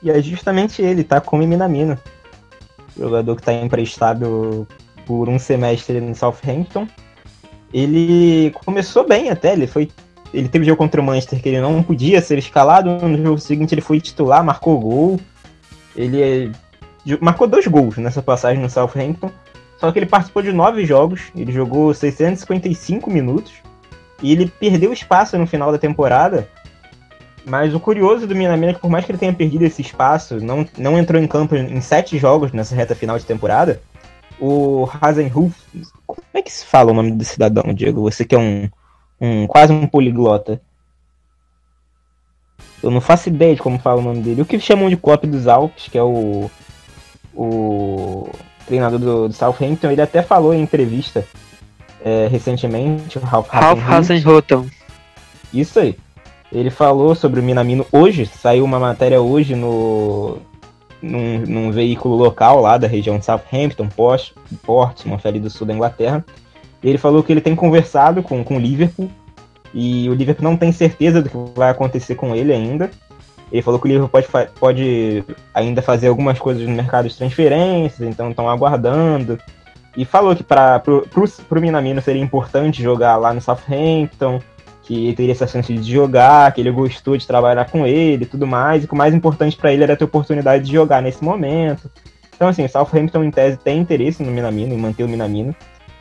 E é justamente ele, tá com o Minamino. Jogador que tá emprestado por um semestre no Southampton. Ele começou bem até, ele foi. Ele teve jogo contra o Manchester que ele não podia ser escalado. No jogo seguinte ele foi titular, marcou gol. Ele é, marcou dois gols nessa passagem no Southampton. Só que ele participou de nove jogos, ele jogou 655 minutos. E ele perdeu espaço no final da temporada mas o curioso do Minamino é que por mais que ele tenha perdido esse espaço, não, não entrou em campo em sete jogos nessa reta final de temporada, o Hasenhuf... Como é que se fala o nome do cidadão, Diego? Você que é um, um quase um poliglota. Eu não faço ideia de como fala o nome dele. O que chamam de Klopp dos Alpes, que é o, o treinador do, do Southampton, ele até falou em entrevista é, recentemente, o Ralph, Ralph Hasenhutton. Isso aí. Ele falou sobre o Minamino hoje, saiu uma matéria hoje no num, num veículo local lá da região de Southampton, Port, Portsmouth, ali do sul da Inglaterra. Ele falou que ele tem conversado com, com o Liverpool e o Liverpool não tem certeza do que vai acontecer com ele ainda. Ele falou que o Liverpool pode, pode ainda fazer algumas coisas no mercado de transferências, então estão aguardando. E falou que para o Minamino seria importante jogar lá no Southampton, que teria essa chance de jogar, que ele gostou de trabalhar com ele e tudo mais, e que o mais importante para ele era ter oportunidade de jogar nesse momento. Então, assim, o Southampton, em tese, tem interesse no Minamino, em manter o Minamino,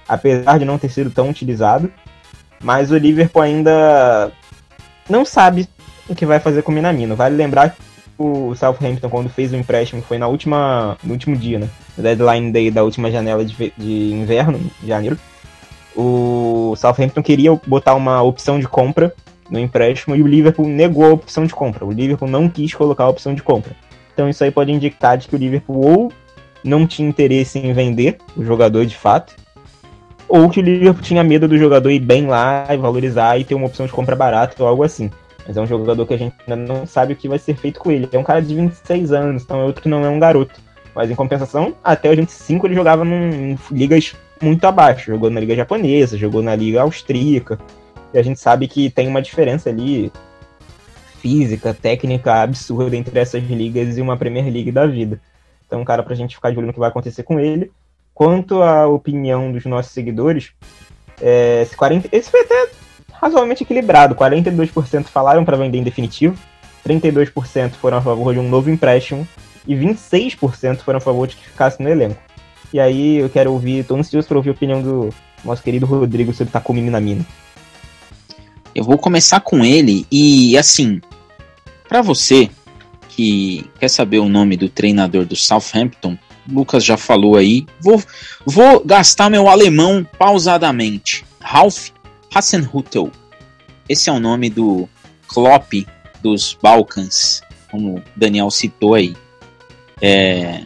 apesar de não ter sido tão utilizado, mas o Liverpool ainda não sabe o que vai fazer com o Minamino. Vale lembrar que o Southampton, quando fez o empréstimo, foi na última, no último dia, né? Deadline day da última janela de, de inverno, janeiro o Southampton queria botar uma opção de compra no empréstimo e o Liverpool negou a opção de compra. O Liverpool não quis colocar a opção de compra. Então isso aí pode indicar de que o Liverpool ou não tinha interesse em vender o jogador de fato, ou que o Liverpool tinha medo do jogador ir bem lá e valorizar e ter uma opção de compra barata ou algo assim. Mas é um jogador que a gente ainda não sabe o que vai ser feito com ele. É um cara de 26 anos, então é outro que não é um garoto. Mas em compensação, até os 25 ele jogava em ligas muito abaixo. Jogou na liga japonesa, jogou na liga austríaca. E a gente sabe que tem uma diferença ali física, técnica absurda entre essas ligas e uma Premier League da vida. Então, cara pra gente ficar de olho no que vai acontecer com ele. Quanto à opinião dos nossos seguidores, é, esse, 40, esse foi até razoavelmente equilibrado. 42% falaram para vender em definitivo, 32% foram a favor de um novo empréstimo e 26% foram a favor de que ficasse no elenco. E aí eu quero ouvir, tô ansioso para ouvir a opinião do nosso querido Rodrigo sobre Takumi Minamino. Eu vou começar com ele e assim, para você que quer saber o nome do treinador do Southampton, Lucas já falou aí, vou, vou gastar meu alemão pausadamente. Ralph Hasenhüttl. Esse é o nome do Klopp dos Balcãs, como Daniel citou aí. É...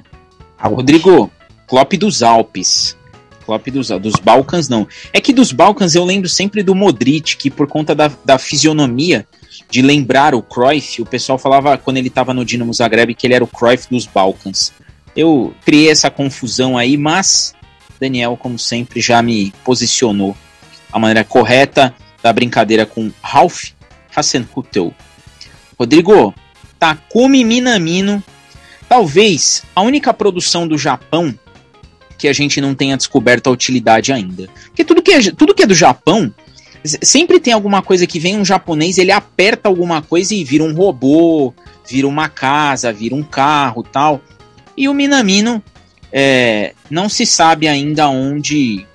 Rodrigo, Klopp dos Alpes. Klopp dos, dos Balcãs, não. É que dos Balcãs eu lembro sempre do Modric, que por conta da, da fisionomia, de lembrar o Cruyff, o pessoal falava quando ele estava no Dinamo Zagreb que ele era o Cruyff dos Balcãs. Eu criei essa confusão aí, mas Daniel, como sempre, já me posicionou a maneira correta da brincadeira com Ralph Hasenhüttl. Rodrigo, Takumi Minamino, talvez a única produção do Japão que a gente não tenha descoberto a utilidade ainda. Porque tudo que é, tudo que é do Japão, sempre tem alguma coisa que vem um japonês, ele aperta alguma coisa e vira um robô, vira uma casa, vira um carro tal. E o Minamino é, não se sabe ainda onde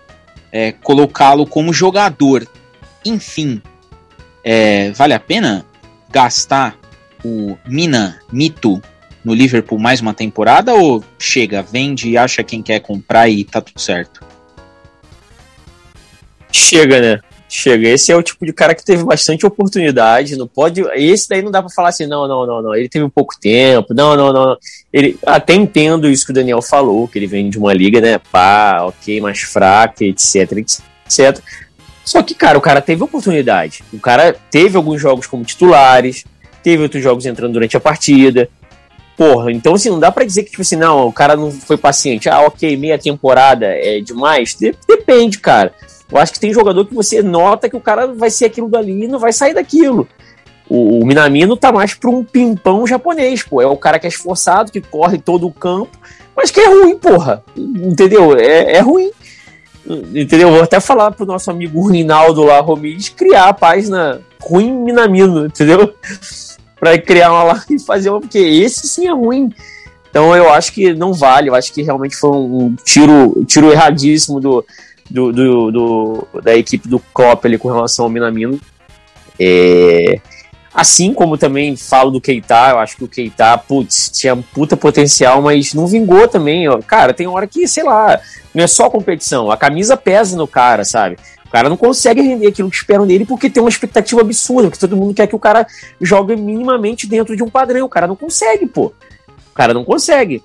é, colocá-lo como jogador. Enfim, é, vale a pena gastar o Mina Mito no Liverpool mais uma temporada ou chega, vende e acha quem quer comprar e tá tudo certo? Chega, né? Chega. Esse é o tipo de cara que teve bastante oportunidade. Não pode. Esse daí não dá para falar assim, não, não, não, não. Ele teve pouco tempo. Não, não, não. Ele até entendo isso que o Daniel falou, que ele vem de uma liga, né? Pá, ok, mais fraca, etc, etc. Só que, cara, o cara teve oportunidade. O cara teve alguns jogos como titulares, teve outros jogos entrando durante a partida. Porra, então assim, não dá para dizer que, tipo assim, não, o cara não foi paciente. Ah, ok, meia temporada é demais. Depende, cara. Eu acho que tem jogador que você nota que o cara vai ser aquilo dali e não vai sair daquilo. O, o Minamino tá mais pra um pimpão japonês, pô. É o cara que é esforçado, que corre todo o campo, mas que é ruim, porra. Entendeu? É, é ruim. Entendeu? Vou até falar pro nosso amigo Rinaldo lá, Romires, criar a página Ruim Minamino, entendeu? Para criar uma lá e fazer uma, porque esse sim é ruim. Então eu acho que não vale, eu acho que realmente foi um tiro, tiro erradíssimo do, do, do, do, da equipe do Klopp ali com relação ao Minamino. É, assim como também falo do Keita, eu acho que o Keita, putz, tinha puta potencial, mas não vingou também. Ó. Cara, tem hora que, sei lá, não é só competição, a camisa pesa no cara, sabe? Cara não consegue render aquilo que esperam dele porque tem uma expectativa absurda, porque todo mundo quer que o cara jogue minimamente dentro de um padrão. O cara não consegue, pô. O cara não consegue.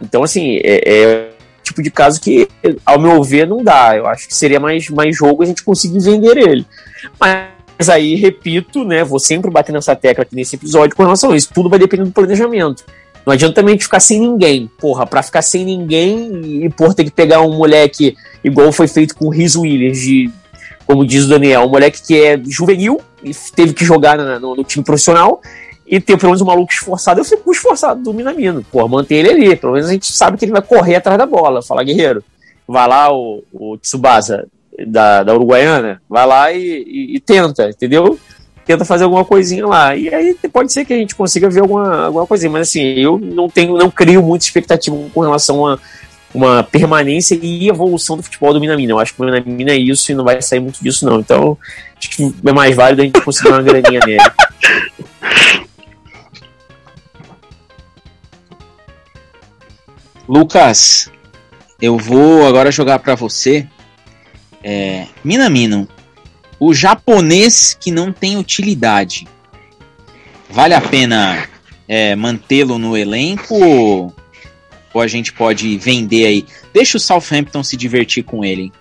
Então, assim, é, é tipo de caso que, ao meu ver, não dá. Eu acho que seria mais, mais jogo a gente conseguir vender ele. Mas aí, repito, né? Vou sempre bater nessa tecla aqui nesse episódio com relação a isso. Tudo vai depender do planejamento. Não adianta também ficar sem ninguém. Porra, pra ficar sem ninguém e, por ter que pegar um moleque igual foi feito com o Riz Williams, de como diz o Daniel, um moleque que é juvenil e teve que jogar no, no, time profissional e ter pelo menos um maluco esforçado. Eu fico esforçado do Minamino, pô, manter ele ali. Pelo menos a gente sabe que ele vai correr atrás da bola. Fala, guerreiro, vai lá o, o Tsubasa da, da Uruguaiana, vai lá e, e, e, tenta, entendeu? Tenta fazer alguma coisinha lá. E aí pode ser que a gente consiga ver alguma, alguma coisinha. Mas assim, eu não tenho, não crio muita expectativa com relação a uma permanência e evolução do futebol do Minamina. Eu acho que o Minamina é isso e não vai sair muito disso, não. Então, acho que é mais válido a gente conseguir uma graninha nele. Lucas, eu vou agora jogar para você É, Minamino, o japonês que não tem utilidade, vale a pena é, mantê-lo no elenco ou, ou a gente pode vender aí? Deixa o Southampton se divertir com ele.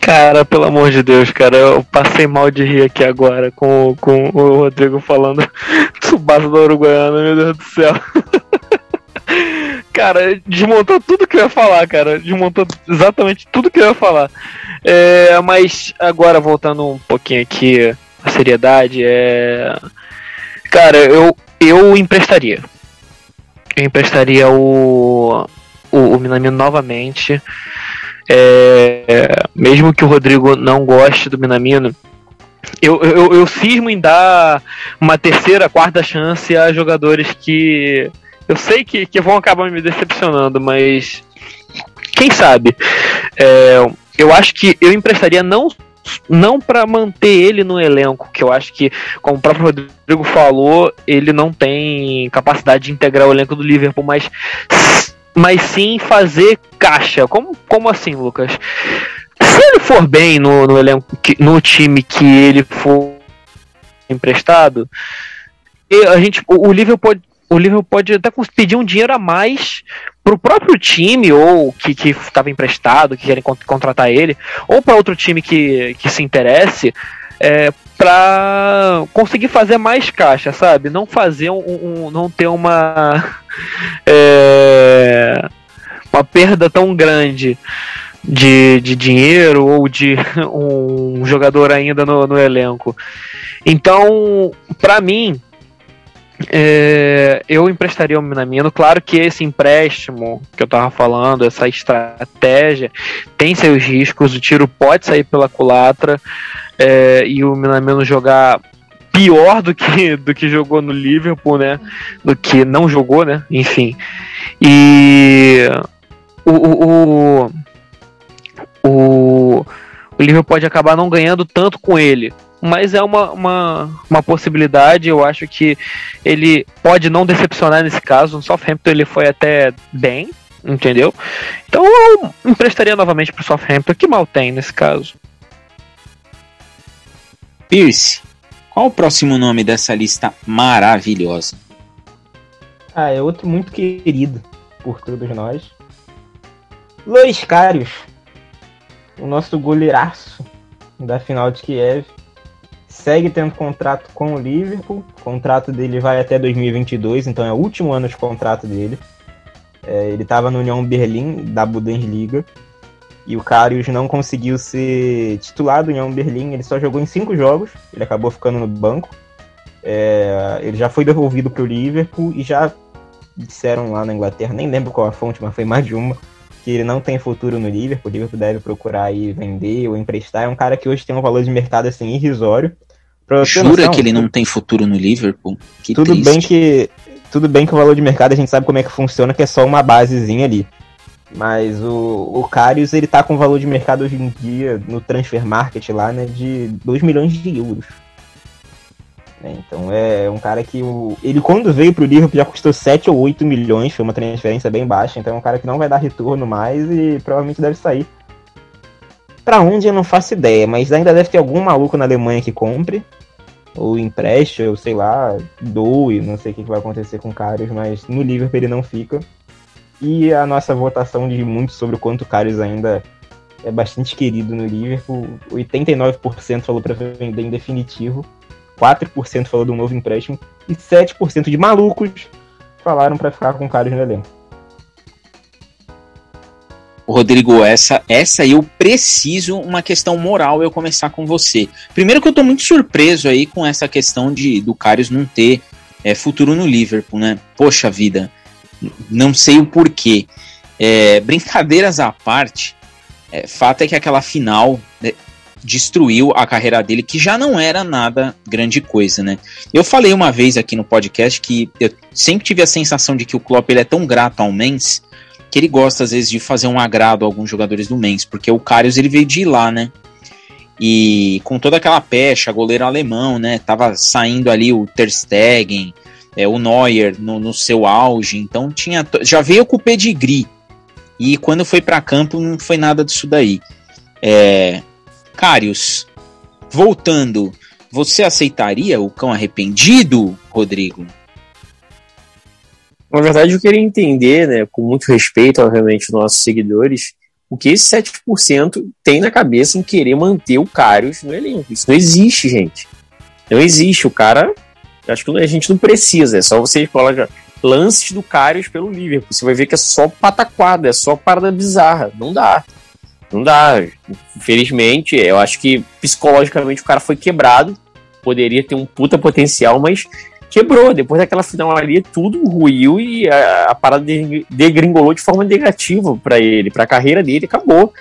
Cara, pelo amor de Deus, cara, eu passei mal de rir aqui agora com, com o Rodrigo falando Tsubasa da Uruguaiana, meu Deus do céu. cara, desmontou tudo que eu ia falar, cara. Desmontou exatamente tudo que eu ia falar. É, mas agora, voltando um pouquinho aqui à seriedade, é. Cara, eu, eu emprestaria. Eu emprestaria o, o, o Minamino novamente. É, mesmo que o Rodrigo não goste do Minamino, eu, eu, eu cismo em dar uma terceira, quarta chance a jogadores que eu sei que, que vão acabar me decepcionando, mas quem sabe? É, eu acho que eu emprestaria não não para manter ele no elenco, que eu acho que, como o próprio Rodrigo falou, ele não tem capacidade de integrar o elenco do Liverpool, mas mas sim fazer caixa. Como, como assim, Lucas? Se ele for bem no, no elenco, no time que ele for emprestado, a gente, o, Liverpool pode, o Liverpool pode até pedir um dinheiro a mais para o próprio time ou que estava emprestado, que querem contratar ele, ou para outro time que, que se interesse, é, para conseguir fazer mais caixa, sabe? Não fazer um, um não ter uma é, uma perda tão grande de, de dinheiro ou de um jogador ainda no, no elenco. Então, para mim, é, eu emprestaria o Minamino. Claro que esse empréstimo que eu tava falando, essa estratégia, tem seus riscos. O tiro pode sair pela culatra é, e o Minamino jogar pior do que, do que jogou no Liverpool, né? Do que não jogou, né? Enfim. E o, o, o, o, o Liverpool pode acabar não ganhando tanto com ele. Mas é uma, uma, uma possibilidade, eu acho que ele pode não decepcionar nesse caso. No Southampton ele foi até bem, entendeu? Então eu emprestaria novamente para o Southampton, que mal tem nesse caso. Pierce, qual o próximo nome dessa lista maravilhosa? Ah, é outro muito querido por todos nós. Lois Karius, o nosso goleiraço da final de Kiev, segue tendo contrato com o Liverpool. O contrato dele vai até 2022, então é o último ano de contrato dele. É, ele estava no União Berlim da Bundesliga e o Karius não conseguiu ser titular do União Berlim, ele só jogou em cinco jogos, ele acabou ficando no banco. É, ele já foi devolvido para o Liverpool e já disseram lá na Inglaterra, nem lembro qual a fonte, mas foi mais de uma, que ele não tem futuro no Liverpool, o Liverpool deve procurar aí vender ou emprestar. É um cara que hoje tem um valor de mercado assim irrisório. Jura noção, que ele não tem futuro no Liverpool? Que tudo triste. bem que tudo bem que o valor de mercado a gente sabe como é que funciona, que é só uma basezinha ali. Mas o, o Karius, ele tá com valor de mercado hoje em dia, no transfer market lá, né, de 2 milhões de euros. É, então é um cara que o, ele quando veio pro Liverpool já custou 7 ou 8 milhões, foi uma transferência bem baixa, então é um cara que não vai dar retorno mais e provavelmente deve sair. Pra onde eu não faço ideia, mas ainda deve ter algum maluco na Alemanha que compre, ou empreste, ou sei lá, doe, não sei o que vai acontecer com o Karius, mas no Liverpool ele não fica. E a nossa votação diz muito sobre o quanto o Karius ainda é bastante querido no Liverpool. 89% falou para vender em definitivo, 4% falou de um novo empréstimo e 7% de malucos falaram para ficar com o Karius no elenco. Rodrigo, essa, essa eu preciso uma questão moral eu começar com você. Primeiro que eu tô muito surpreso aí com essa questão de do Karius não ter é, futuro no Liverpool, né? Poxa vida, não sei o porquê. É, brincadeiras à parte, é, fato é que aquela final né, destruiu a carreira dele, que já não era nada grande coisa, né? Eu falei uma vez aqui no podcast que eu sempre tive a sensação de que o Klopp ele é tão grato ao Mens que ele gosta às vezes de fazer um agrado a alguns jogadores do Mens, porque o Karius ele veio de lá, né? E com toda aquela pecha, goleiro alemão, né? Tava saindo ali o Ter Stegen, é, o Neuer no, no, seu auge, então tinha já veio com o pedigree. E quando foi para campo não foi nada disso daí. É, Carius, voltando, você aceitaria o cão arrependido, Rodrigo? Na verdade, eu queria entender, né, com muito respeito, obviamente, aos nossos seguidores, o que esse 7% tem na cabeça em querer manter o Carius no elenco. Isso não existe, gente. Não existe. O cara. Acho que a gente não precisa. É só você colocar lances do Carius pelo Liverpool. Você vai ver que é só pataquada, é só parada bizarra. Não dá. Não dá. Infelizmente, eu acho que psicologicamente o cara foi quebrado. Poderia ter um puta potencial, mas quebrou. Depois daquela final ali, tudo ruiu e a, a parada degringolou de forma negativa para ele, para a carreira dele. Acabou.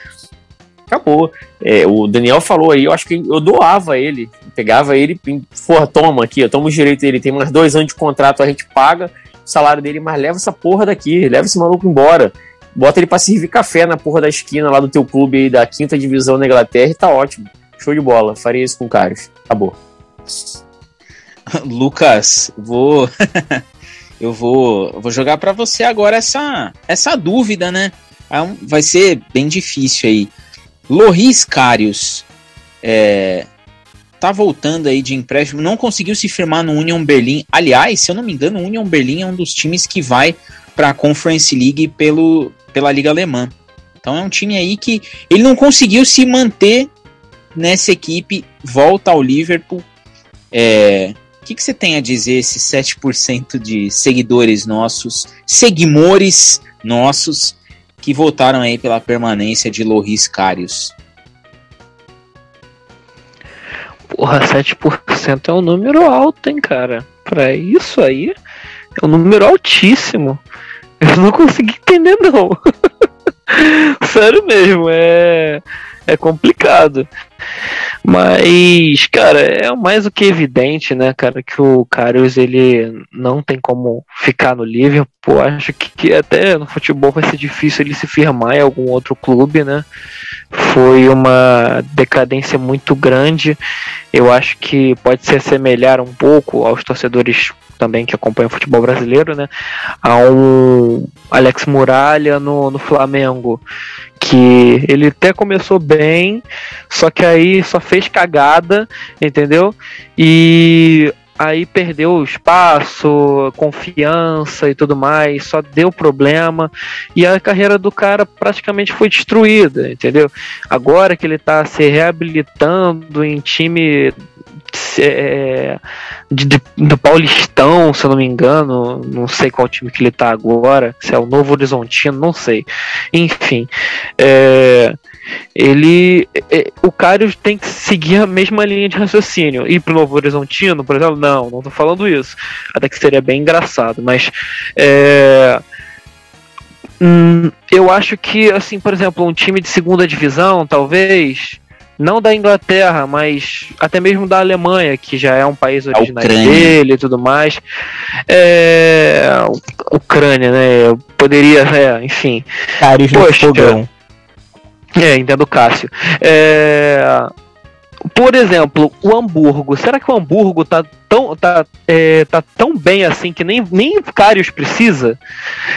Acabou. É, o Daniel falou aí, eu acho que eu doava ele. Pegava ele, porra, toma aqui, eu tomo direito dele. Tem mais dois anos de contrato, a gente paga o salário dele, mas leva essa porra daqui, leva esse maluco embora. Bota ele pra servir café na porra da esquina lá do teu clube aí da quinta divisão na Inglaterra e tá ótimo. Show de bola. Faria isso com o Carlos. Acabou. Lucas, vou eu vou vou jogar para você agora essa essa dúvida, né? É vai ser bem difícil aí. Loris Carius é, tá voltando aí de empréstimo, não conseguiu se firmar no Union Berlin. Aliás, se eu não me engano, o Union Berlin é um dos times que vai para a Conference League pelo, pela Liga Alemã. Então é um time aí que ele não conseguiu se manter nessa equipe, volta ao Liverpool. É, que, que você tem a dizer, esses 7% de seguidores nossos, seguimores nossos, que votaram aí pela permanência de Loris Carius? Porra, 7% é um número alto, hein, cara? Pra isso aí, é um número altíssimo. Eu não consegui entender, não. Sério mesmo, é, é complicado. Mas, cara, é mais do que evidente, né, cara, que o Karius ele não tem como ficar no Liverpool. Acho que, que, até no futebol vai ser difícil ele se firmar em algum outro clube, né? Foi uma decadência muito grande. Eu acho que pode se assemelhar um pouco aos torcedores também que acompanham o futebol brasileiro, né? A um Alex Muralha no, no Flamengo, que ele até começou bem, só que aí só fez cagada, entendeu? E aí perdeu espaço, confiança e tudo mais, só deu problema e a carreira do cara praticamente foi destruída, entendeu? Agora que ele tá se reabilitando em time é, de, de, do Paulistão, se eu não me engano, não sei qual time que ele tá agora, se é o Novo Horizontino, não sei. Enfim, é, ele, é, o Cário tem que seguir a mesma linha de raciocínio. Ir pro Novo Horizontino, por exemplo, não, não tô falando isso. Até que seria bem engraçado, mas é, hum, eu acho que, assim, por exemplo, um time de segunda divisão, talvez não da Inglaterra, mas até mesmo da Alemanha, que já é um país originário dele e tudo mais. É, Ucrânia, né? Eu poderia, é, enfim. Caris Poxa, fogão. É, entendo Cássio. É, por exemplo, o Hamburgo. Será que o Hamburgo tá tão, tá, é, tá tão bem assim que nem, nem Carius precisa?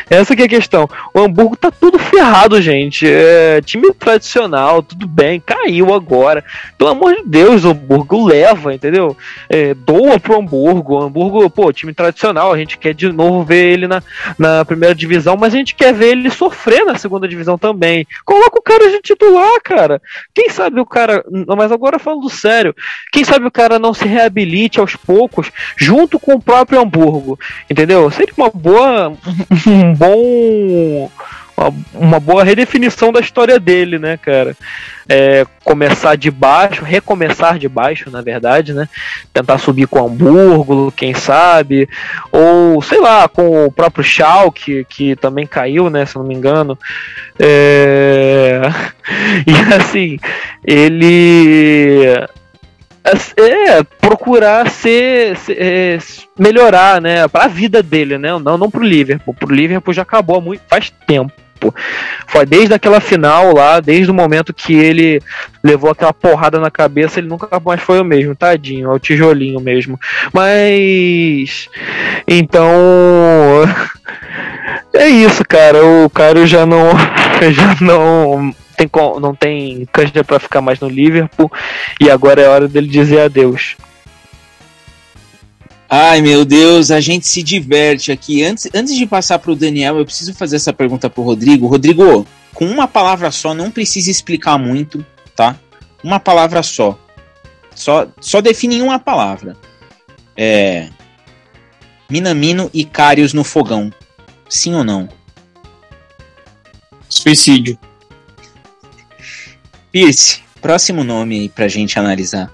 Essa que é a questão. O Hamburgo tá tudo ferrado, gente. É, time tradicional, tudo bem, caiu agora. Pelo amor de Deus, o Hamburgo leva, entendeu? É, doa pro Hamburgo. O Hamburgo, pô, time tradicional, a gente quer de novo ver ele na, na primeira divisão, mas a gente quer ver ele sofrer na segunda divisão também. Coloca o cara de titular, cara. Quem sabe o cara. Mas agora falando sério, quem sabe o cara não se reabilite aos poucos poucos, junto com o próprio Hamburgo, entendeu? Seria uma boa, um bom, uma, boa redefinição da história dele, né, cara? É, começar de baixo, recomeçar de baixo, na verdade, né? Tentar subir com o Hamburgo, quem sabe, ou sei lá, com o próprio Schalke, que também caiu, né? Se não me engano. É... E assim, ele é procurar ser, ser é, melhorar, né, para a vida dele, né, não não pro Liverpool. Pro Liverpool já acabou há muito faz tempo. Foi desde aquela final lá, desde o momento que ele levou aquela porrada na cabeça, ele nunca mais foi o mesmo, tadinho, é o tijolinho mesmo. Mas então é isso, cara. O cara já não já não tem, não tem canja para ficar mais no Liverpool e agora é hora dele dizer adeus. Ai meu Deus, a gente se diverte aqui. Antes, antes de passar para o Daniel, eu preciso fazer essa pergunta para o Rodrigo. Rodrigo, com uma palavra só, não precisa explicar muito, tá? Uma palavra só. Só, só define uma palavra. É. Minamino e Cários no fogão. Sim ou não? Suicídio. Pierce, próximo nome aí pra gente analisar.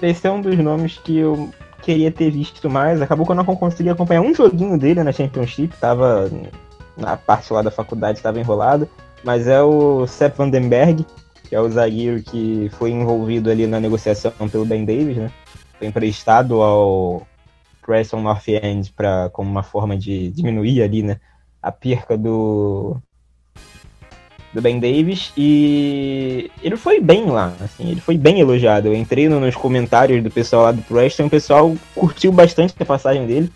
Esse é um dos nomes que eu queria ter visto mais. Acabou que eu não consegui acompanhar um joguinho dele na Championship. Tava na parte lá da faculdade, estava enrolado. Mas é o Sepp Vandenberg, que é o zagueiro que foi envolvido ali na negociação pelo Ben Davis, né? Foi emprestado ao Preston North End para como uma forma de diminuir ali, né, a perca do do Ben Davis e ele foi bem lá, assim, ele foi bem elogiado. Eu entrei nos comentários do pessoal lá do Preston, o pessoal curtiu bastante a passagem dele.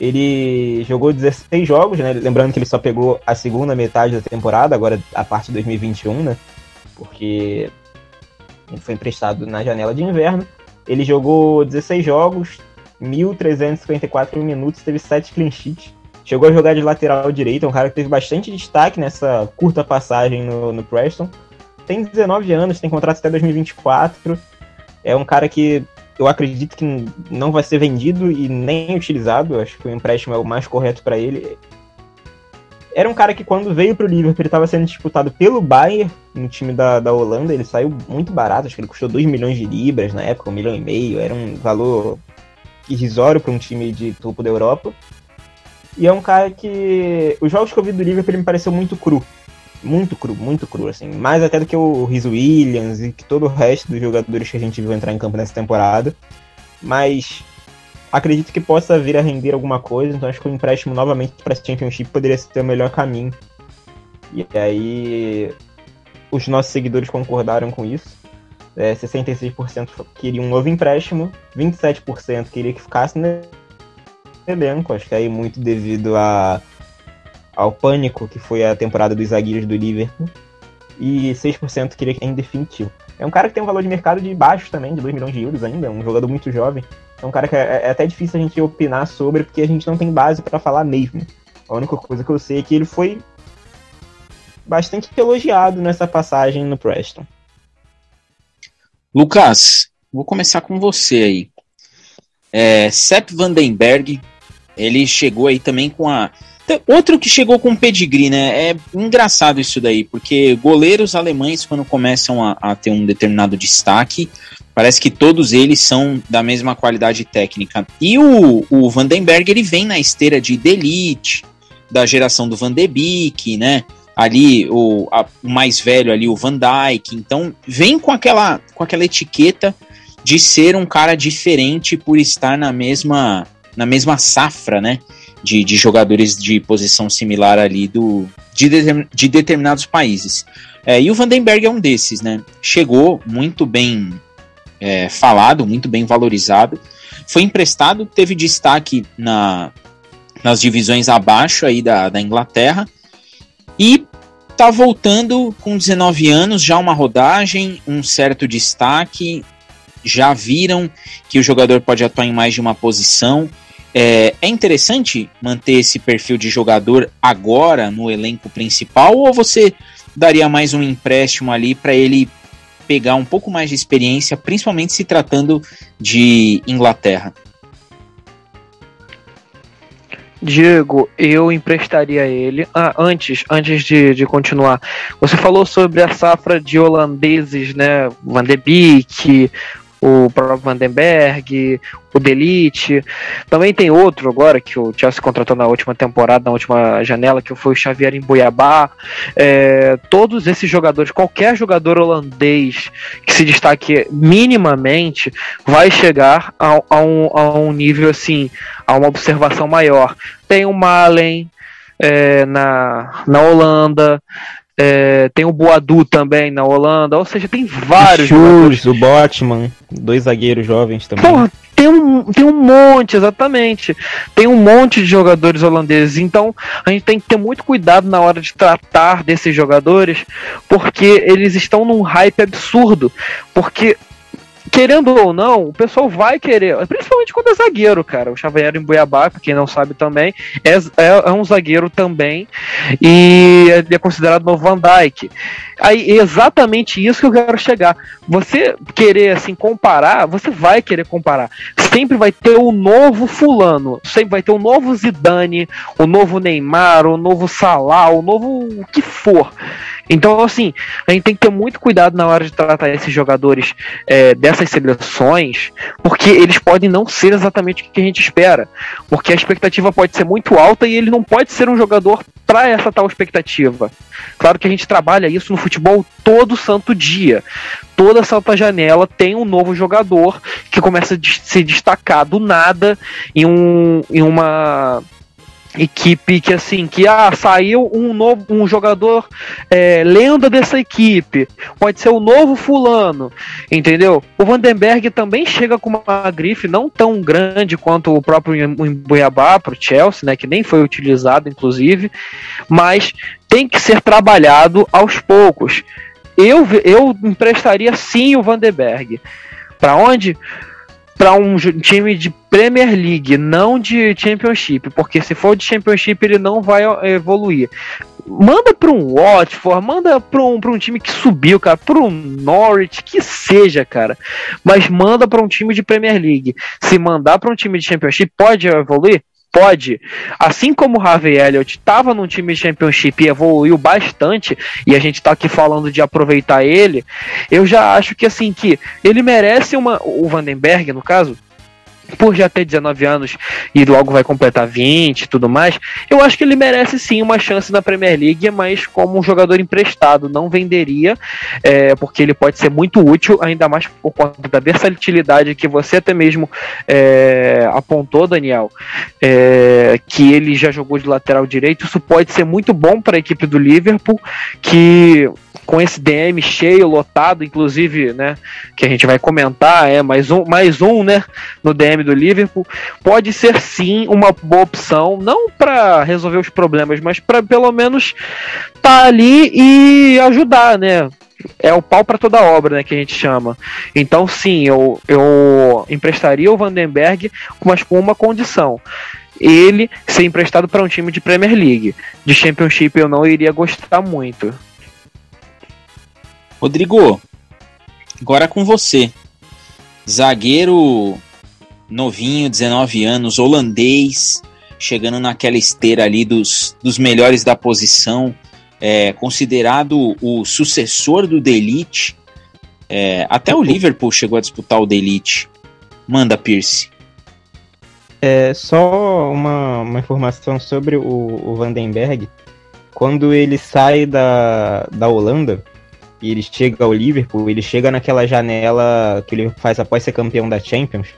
Ele jogou 16 jogos, né? Lembrando que ele só pegou a segunda metade da temporada, agora a parte de 2021, né? Porque ele foi emprestado na janela de inverno. Ele jogou 16 jogos, 1.354 minutos, teve 7 clean sheets. Chegou a jogar de lateral direito, é um cara que teve bastante destaque nessa curta passagem no, no Preston. Tem 19 anos, tem contrato até 2024. É um cara que eu acredito que não vai ser vendido e nem utilizado. Acho que o empréstimo é o mais correto para ele. Era um cara que quando veio para o Liverpool ele estava sendo disputado pelo Bayern, no time da, da Holanda. Ele saiu muito barato, acho que ele custou 2 milhões de libras na época, 1 milhão e meio. Era um valor irrisório para um time de topo da Europa. E é um cara que. Os jogos que eu vi do Liverpool ele me pareceu muito cru. Muito cru, muito cru, assim. Mais até do que o Rhys Williams e que todo o resto dos jogadores que a gente viu entrar em campo nessa temporada. Mas acredito que possa vir a render alguma coisa, então acho que o empréstimo novamente para a Championship poderia ser o melhor caminho. E aí os nossos seguidores concordaram com isso. É, 66% queriam um novo empréstimo, 27% queria que ficasse no elenco, acho que aí muito devido a, ao pânico que foi a temporada dos zagueiros do Liverpool, e 6% queria que em definitivo. É um cara que tem um valor de mercado de baixo também, de 2 milhões de euros ainda, um jogador muito jovem. É um cara que é, é até difícil a gente opinar sobre, porque a gente não tem base para falar mesmo. A única coisa que eu sei é que ele foi bastante elogiado nessa passagem no Preston. Lucas, vou começar com você aí. É, Sepp Vandenberg, ele chegou aí também com a. Outro que chegou com pedigree, né? É engraçado isso daí, porque goleiros alemães, quando começam a, a ter um determinado destaque, parece que todos eles são da mesma qualidade técnica. E o, o Vandenberg, ele vem na esteira de Delite, da geração do Van de Beek, né? Ali o, a, o mais velho ali, o Van Dyke. Então, vem com aquela, com aquela etiqueta de ser um cara diferente por estar na mesma, na mesma safra, né? De, de jogadores de posição similar ali do, de, de determinados países. É, e o Vandenberg é um desses, né? Chegou muito bem é, falado, muito bem valorizado. Foi emprestado, teve destaque na, nas divisões abaixo aí da, da Inglaterra e tá voltando com 19 anos, já uma rodagem, um certo destaque. Já viram que o jogador pode atuar em mais de uma posição. É, é interessante manter esse perfil de jogador agora no elenco principal ou você daria mais um empréstimo ali para ele pegar um pouco mais de experiência, principalmente se tratando de Inglaterra? Diego, eu emprestaria ele. Ah, antes, antes de, de continuar, você falou sobre a safra de holandeses, né? Van de Beek, o próprio Vandenberg, o Delite. Também tem outro agora que o Chelsea contratou na última temporada, na última janela, que foi o Xavier em Boiabá. É, todos esses jogadores, qualquer jogador holandês que se destaque minimamente, vai chegar a, a, um, a um nível assim, a uma observação maior. Tem o Malen. É, na, na Holanda, é, tem o Boadu também na Holanda, ou seja, tem vários. Chus, o Botman, dois zagueiros jovens também. Porra, tem um, tem um monte, exatamente. Tem um monte de jogadores holandeses. Então a gente tem que ter muito cuidado na hora de tratar desses jogadores, porque eles estão num hype absurdo. Porque querendo ou não, o pessoal vai querer, principalmente quando é zagueiro, cara. O Xavier em Buiabá, pra quem não sabe também, é, é, é um zagueiro também e ele é considerado novo Van Dyke. Aí, exatamente isso que eu quero chegar. Você querer, assim, comparar, você vai querer comparar. Sempre vai ter o novo fulano, sempre vai ter o novo Zidane, o novo Neymar, o novo Salah, o novo o que for. Então, assim, a gente tem que ter muito cuidado na hora de tratar esses jogadores é, dessas seleções, porque eles podem não ser exatamente o que a gente espera. Porque a expectativa pode ser muito alta e ele não pode ser um jogador para essa tal expectativa. Claro que a gente trabalha isso no futebol todo santo dia. Toda santa janela tem um novo jogador que começa a se destacar do nada em, um, em uma equipe que assim que ah saiu um novo um jogador é, lenda dessa equipe. Pode ser o novo fulano entendeu? O Vandenberg também chega com uma grife não tão grande quanto o próprio Embuiabá para o Chelsea né que nem foi utilizado inclusive mas tem que ser trabalhado aos poucos. Eu eu emprestaria sim o Vandenberg para onde para um time de Premier League, não de Championship, porque se for de Championship ele não vai evoluir. Manda para um Watford, manda para um, um time que subiu, cara, para um Norwich, que seja, cara. Mas manda para um time de Premier League. Se mandar para um time de Championship, pode evoluir? Pode, assim como o Harvey Elliott estava num time de Championship e evoluiu bastante, e a gente está aqui falando de aproveitar ele, eu já acho que assim que ele merece uma o Vandenberg, no caso, por já ter 19 anos e logo vai completar 20 e tudo mais, eu acho que ele merece sim uma chance na Premier League, mas como um jogador emprestado, não venderia, é, porque ele pode ser muito útil, ainda mais por conta da versatilidade que você até mesmo é, apontou, Daniel, é, que ele já jogou de lateral direito, isso pode ser muito bom para a equipe do Liverpool, que com esse DM cheio, lotado, inclusive, né, que a gente vai comentar, é mais um, mais um, né, no DM do Liverpool, pode ser sim uma boa opção, não para resolver os problemas, mas para pelo menos estar tá ali e ajudar, né? É o pau para toda obra, né, que a gente chama. Então, sim, eu, eu emprestaria o Vandenberg, mas com uma condição ele ser emprestado para um time de Premier League. De Championship eu não iria gostar muito. Rodrigo, agora com você. Zagueiro novinho, 19 anos, holandês, chegando naquela esteira ali dos, dos melhores da posição, é, considerado o sucessor do Delite. É, até o Liverpool chegou a disputar o Delite. Manda, Pierce. É, só uma, uma informação sobre o, o Vandenberg. Quando ele sai da, da Holanda, e ele chega ao Liverpool, ele chega naquela janela que o Liverpool faz após ser campeão da Champions,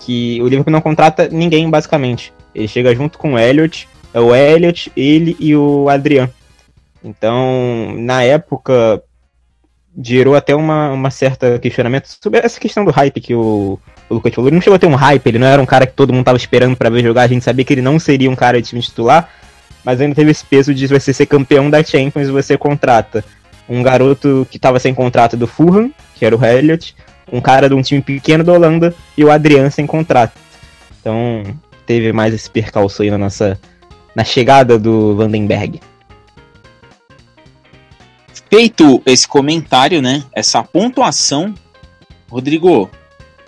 que o Liverpool não contrata ninguém, basicamente. Ele chega junto com o Elliot, é o Elliot, ele e o Adrian. Então, na época, gerou até uma, uma certa questionamento sobre essa questão do hype que o, o Lucas falou. Ele não chegou a ter um hype, ele não era um cara que todo mundo tava esperando para ver jogar, a gente sabia que ele não seria um cara de time titular, mas ainda teve esse peso de você ser campeão da Champions e você contrata um garoto que estava sem contrato do Fulham, que era o Elliot, um cara de um time pequeno da Holanda e o Adriano sem contrato. Então teve mais esse percalço aí na nossa na chegada do Vandenberg. Feito esse comentário, né? Essa pontuação, Rodrigo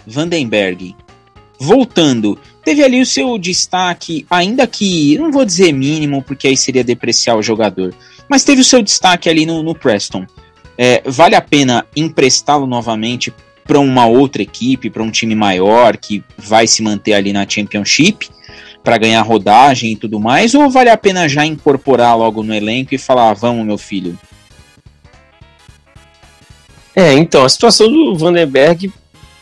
Vandenberg, voltando, teve ali o seu destaque, ainda que não vou dizer mínimo, porque aí seria depreciar o jogador, mas teve o seu destaque ali no, no Preston. É, vale a pena emprestá-lo novamente para uma outra equipe, para um time maior que vai se manter ali na Championship para ganhar rodagem e tudo mais, ou vale a pena já incorporar logo no elenco e falar, ah, vamos meu filho? É, então, a situação do Vandenberg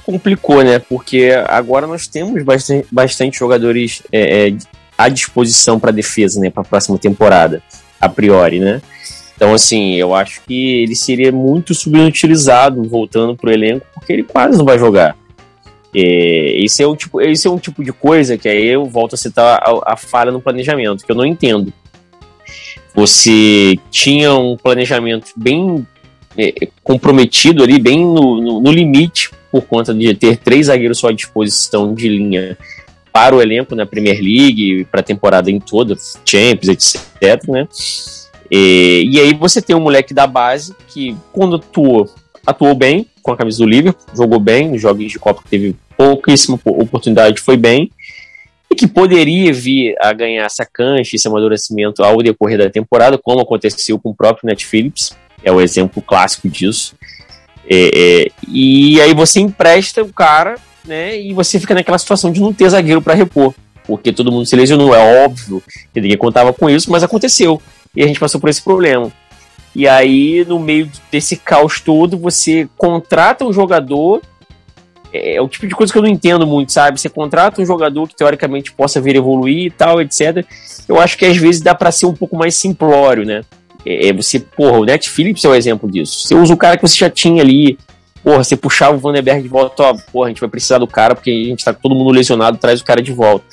complicou, né? Porque agora nós temos bastante, bastante jogadores é, é à disposição para defesa, né? Para a próxima temporada a priori, né? Então, assim, eu acho que ele seria muito subutilizado voltando pro elenco, porque ele quase não vai jogar. É, esse, é um tipo, esse é um tipo de coisa que aí eu volto a citar a, a falha no planejamento, que eu não entendo. Você tinha um planejamento bem é, comprometido ali, bem no, no, no, limite, por conta de ter três zagueiros só à disposição de linha para o elenco na Premier League, para a temporada em toda, Champions, etc. Né? E, e aí você tem um moleque da base que, quando atuou, atuou bem com a camisa do Liverpool, jogou bem nos joguinhos de Copa teve pouquíssima oportunidade, foi bem, e que poderia vir a ganhar essa cancha, esse amadurecimento ao decorrer da temporada, como aconteceu com o próprio Net Phillips, é o exemplo clássico disso. É, é, e aí você empresta o cara, né, e você fica naquela situação de não ter zagueiro para repor, porque todo mundo se lesionou, é óbvio que ninguém contava com isso, mas aconteceu, e a gente passou por esse problema. E aí, no meio desse caos todo, você contrata um jogador é, é o tipo de coisa que eu não entendo muito, sabe? Você contrata um jogador que teoricamente possa vir evoluir e tal, etc. Eu acho que às vezes dá para ser um pouco mais simplório, né? É, é você, porra, o Net Phillips é o um exemplo disso. Você usa o cara que você já tinha ali, porra, você puxava o Vandenberg de volta, ó, porra, a gente vai precisar do cara porque a gente tá todo mundo lesionado, traz o cara de volta.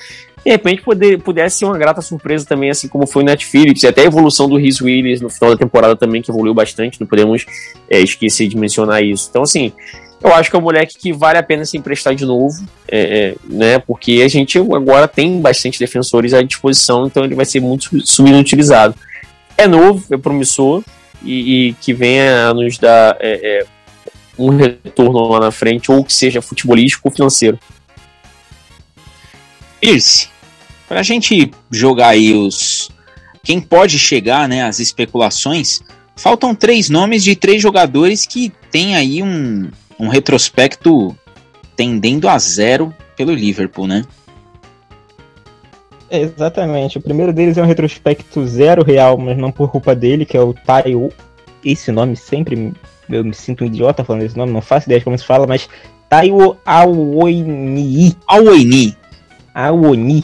De repente poder, pudesse ser uma grata surpresa também, assim como foi o Net Phillips, e até a evolução do Rhys Willis no final da temporada também, que evoluiu bastante, não podemos é, esquecer de mencionar isso. Então, assim, eu acho que é um moleque que vale a pena se emprestar de novo, é, é, né? Porque a gente agora tem bastante defensores à disposição, então ele vai ser muito subutilizado. É novo, é promissor e, e que venha a nos dar é, é, um retorno lá na frente, ou que seja futebolístico ou financeiro. Isso. Para a gente jogar aí os. Quem pode chegar, né? As especulações. Faltam três nomes de três jogadores que têm aí um, um retrospecto tendendo a zero pelo Liverpool, né? Exatamente. O primeiro deles é um retrospecto zero real, mas não por culpa dele, que é o Taiwo. Esse nome sempre eu me sinto um idiota falando esse nome, não faço ideia de como se fala, mas Taiwo Aoini. Aoini. Aoini,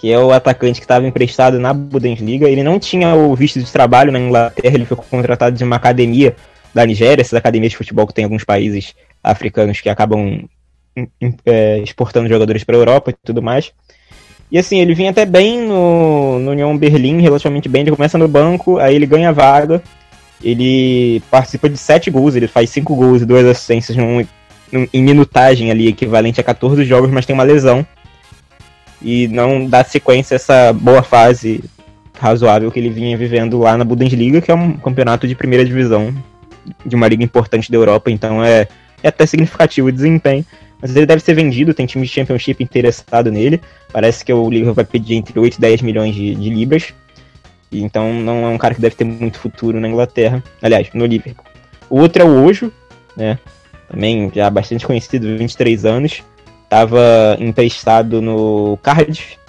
que é o atacante que estava emprestado na Bundesliga. Ele não tinha o visto de trabalho na Inglaterra, ele foi contratado de uma academia da Nigéria, essas academias de futebol que tem em alguns países africanos que acabam é, exportando jogadores para a Europa e tudo mais. E assim, ele vinha até bem no, no União Berlim, relativamente bem. Ele começa no banco, aí ele ganha vaga. Ele participa de sete gols, ele faz cinco gols e duas assistências num, num, em minutagem ali, equivalente a 14 jogos, mas tem uma lesão. E não dá sequência a essa boa fase razoável que ele vinha vivendo lá na Bundesliga, que é um campeonato de primeira divisão de uma liga importante da Europa, então é, é até significativo o desempenho. Mas ele deve ser vendido, tem time de Championship interessado nele. Parece que o Liverpool vai pedir entre 8 e 10 milhões de, de libras. E então não é um cara que deve ter muito futuro na Inglaterra. Aliás, no Liverpool. O outro é o Ojo, né? Também já bastante conhecido, 23 anos. Estava emprestado no Cardiff,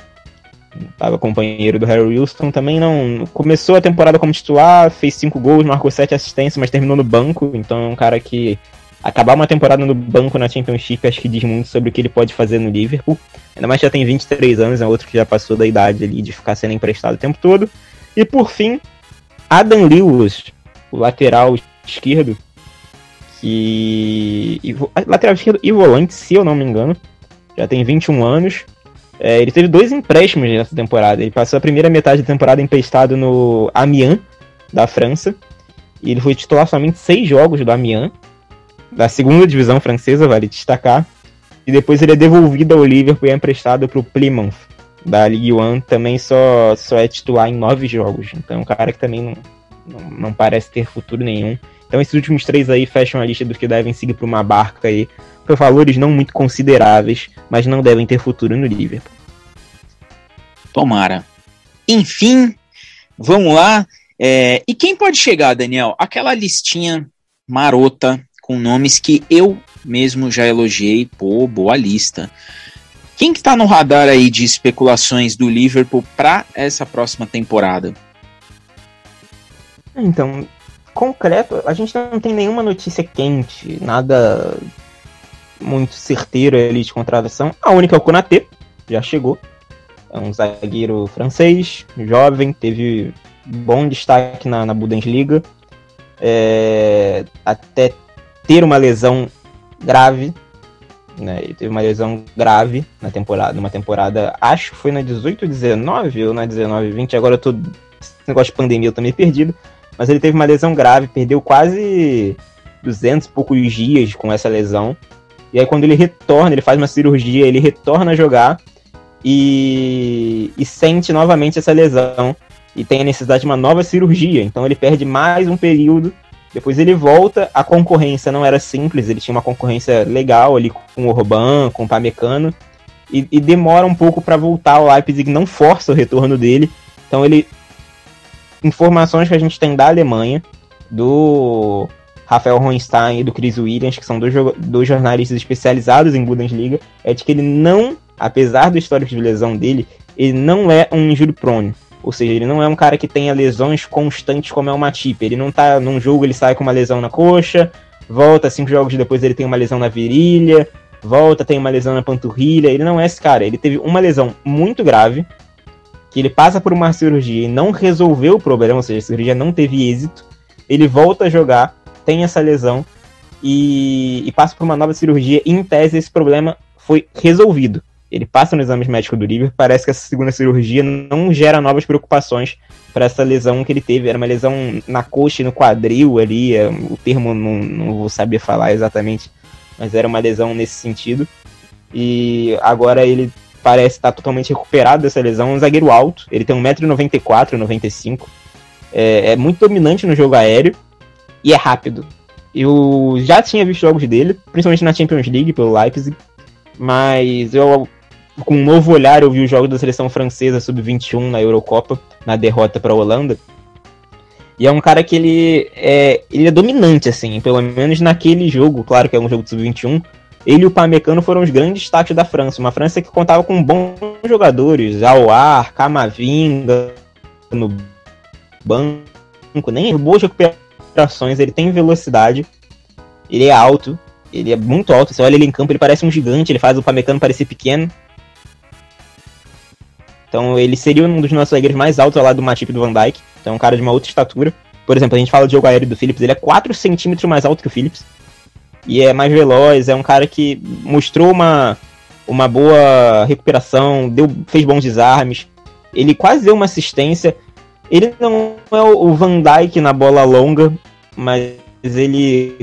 Tava companheiro do Harry Wilson, também não. Começou a temporada como titular, fez cinco gols, marcou sete assistências, mas terminou no banco. Então é um cara que acabar uma temporada no banco na Championship acho que diz muito sobre o que ele pode fazer no Liverpool. Ainda mais já tem 23 anos, é outro que já passou da idade ali de ficar sendo emprestado o tempo todo. E por fim, Adam Lewis, o lateral esquerdo, que. Lateral esquerdo e volante, se eu não me engano. Já tem 21 anos. É, ele teve dois empréstimos nessa temporada. Ele passou a primeira metade da temporada emprestado no Amiens, da França. E ele foi titular somente seis jogos do Amiens, da segunda divisão francesa, vale destacar. E depois ele é devolvido ao Liverpool e é emprestado para o Plymouth, da Ligue 1. Também só, só é titular em nove jogos. Então é um cara que também não, não, não parece ter futuro nenhum. Então esses últimos três aí fecham a lista dos que devem seguir para uma barca aí por valores não muito consideráveis, mas não devem ter futuro no Liverpool. Tomara. Enfim, vamos lá. É, e quem pode chegar, Daniel? Aquela listinha marota com nomes que eu mesmo já elogiei. Pô, boa lista. Quem que tá no radar aí de especulações do Liverpool para essa próxima temporada? Então, concreto, a gente não tem nenhuma notícia quente, nada muito certeiro ali de contratação. A única é o Konatê, já chegou. É um zagueiro francês, jovem, teve bom destaque na, na Bundesliga. É, até ter uma lesão grave, né? Ele teve uma lesão grave na temporada, numa temporada, acho que foi na 18 19 ou na 19 20, agora eu tô esse negócio de pandemia eu tô meio perdido, mas ele teve uma lesão grave, perdeu quase 200 e poucos dias com essa lesão. E aí quando ele retorna, ele faz uma cirurgia, ele retorna a jogar e, e sente novamente essa lesão e tem a necessidade de uma nova cirurgia. Então ele perde mais um período. Depois ele volta, a concorrência não era simples, ele tinha uma concorrência legal ali com o Orban, com o Pamecano, e, e demora um pouco para voltar. O Leipzig não força o retorno dele. Então ele informações que a gente tem da Alemanha, do Rafael Ronstein e do Chris Williams, que são dois, dois jornalistas especializados em Bundesliga, é de que ele não, apesar do histórico de lesão dele, ele não é um injury prone. Ou seja, ele não é um cara que tenha lesões constantes como é o Matip. Ele não tá num jogo, ele sai com uma lesão na coxa, volta cinco jogos depois ele tem uma lesão na virilha, volta, tem uma lesão na panturrilha. Ele não é esse cara. Ele teve uma lesão muito grave, que ele passa por uma cirurgia e não resolveu o problema, ou seja, a cirurgia não teve êxito, ele volta a jogar, tem essa lesão e, e passa por uma nova cirurgia e, em tese, esse problema foi resolvido. Ele passa no exame médico do Liver, parece que essa segunda cirurgia não gera novas preocupações para essa lesão que ele teve. Era uma lesão na coxa e no quadril ali, é, o termo não, não vou saber falar exatamente, mas era uma lesão nesse sentido. E agora ele parece estar totalmente recuperado dessa lesão. Um zagueiro alto, ele tem 1,94m, 95 é, é muito dominante no jogo aéreo e é rápido. Eu já tinha visto jogos dele, principalmente na Champions League pelo Leipzig, mas eu com um novo olhar eu vi os jogos da seleção francesa sub-21 na Eurocopa, na derrota para a Holanda. E é um cara que ele é, ele é dominante, assim, pelo menos naquele jogo, claro que é um jogo de sub-21, ele e o Pamecano foram os grandes destaques da França. Uma França que contava com bons jogadores, Aouar, Camavinga no banco, nem boas recuperações, ele tem velocidade, ele é alto, ele é muito alto. Você olha ele em campo, ele parece um gigante, ele faz o Pamecano parecer pequeno. Então ele seria um dos nossos zagueiros mais altos lado do Matip do Van Dijk. Então é um cara de uma outra estatura. Por exemplo, a gente fala do jogo aéreo do Phillips, ele é 4 centímetros mais alto que o Phillips e é mais veloz, é um cara que mostrou uma, uma boa recuperação, deu, fez bons desarmes, ele quase deu uma assistência. Ele não é o Van Dyke na bola longa, mas ele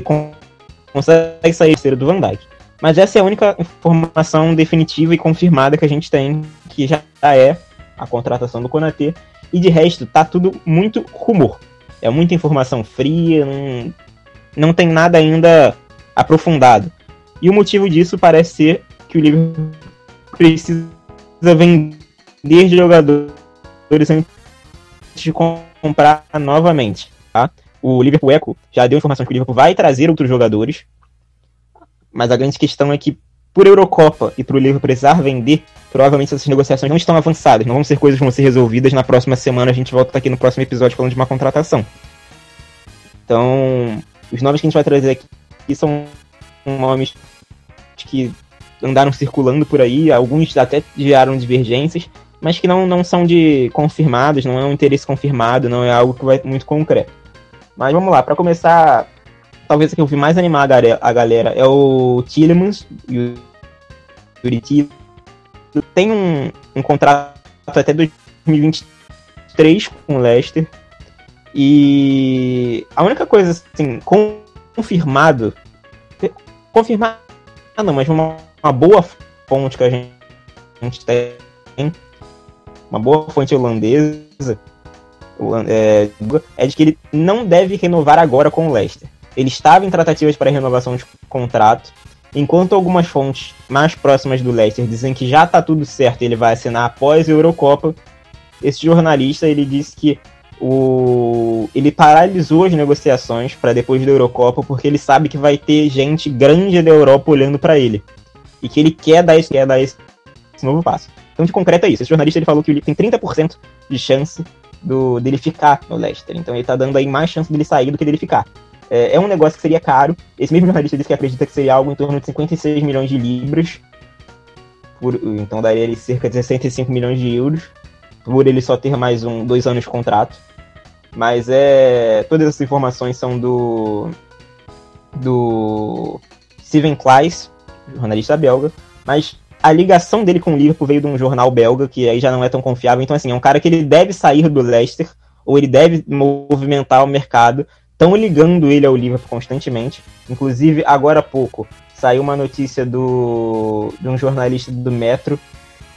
consegue sair do Van Dyke. Mas essa é a única informação definitiva e confirmada que a gente tem, que já é a contratação do Konatê. E de resto, tá tudo muito rumor. É muita informação fria, não, não tem nada ainda aprofundado. E o motivo disso parece ser que o Liverpool precisa vender jogadores antes de comprar novamente. Tá? O Liverpool Eco já deu informação que o Liverpool vai trazer outros jogadores, mas a grande questão é que por Eurocopa e para o Liverpool precisar vender, provavelmente essas negociações não estão avançadas, não vão ser coisas que vão ser resolvidas na próxima semana. A gente volta aqui no próximo episódio falando de uma contratação. Então, os nomes que a gente vai trazer aqui são nomes que andaram circulando por aí, alguns até geraram divergências, mas que não, não são de confirmados, não é um interesse confirmado, não é algo que vai muito concreto. Mas vamos lá, para começar, talvez que eu vi mais animar a galera é o Tillemans e o Yuri Tem um, um contrato até 2023 com o Leicester. E a única coisa assim, confirmado. Confirmado não, mas uma, uma boa fonte que a gente, a gente tem, uma boa fonte holandesa, é, é de que ele não deve renovar agora com o Leicester. Ele estava em tratativas para renovação de contrato, enquanto algumas fontes mais próximas do Leicester dizem que já está tudo certo e ele vai assinar após a Eurocopa. Esse jornalista ele disse que o ele paralisou as negociações para depois da Eurocopa porque ele sabe que vai ter gente grande da Europa olhando para ele e que ele quer dar esse, quer dar esse, esse novo passo. Então, de concreto é isso. Esse jornalista ele falou que ele tem 30% de chance do, dele ficar no Leicester. Então, ele tá dando aí mais chance dele sair do que dele ficar. É, é um negócio que seria caro. Esse mesmo jornalista disse que acredita que seria algo em torno de 56 milhões de libras. Por, então, daria ele cerca de 65 milhões de euros. Por ele só ter mais um, dois anos de contrato. Mas é. Todas essas informações são do. do. Steven Kleiss, jornalista belga, mas a ligação dele com o Liverpool veio de um jornal belga, que aí já não é tão confiável. Então, assim, é um cara que ele deve sair do Leicester, ou ele deve movimentar o mercado. Estão ligando ele ao Liverpool constantemente. Inclusive, agora há pouco, saiu uma notícia do, de um jornalista do Metro,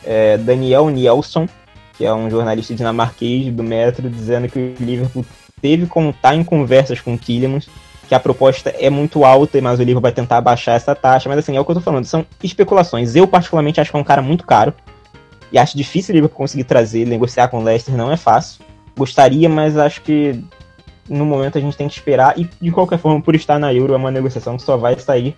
é, Daniel Nielsen, que é um jornalista dinamarquês do Metro, dizendo que o Liverpool teve contar em conversas com o Tillemans que a proposta é muito alta, mas o livro vai tentar baixar essa taxa. Mas assim, é o que eu tô falando, são especulações. Eu, particularmente, acho que é um cara muito caro. E acho difícil o livro conseguir trazer, negociar com o Leicester não é fácil. Gostaria, mas acho que no momento a gente tem que esperar. E de qualquer forma, por estar na Euro, é uma negociação que só vai sair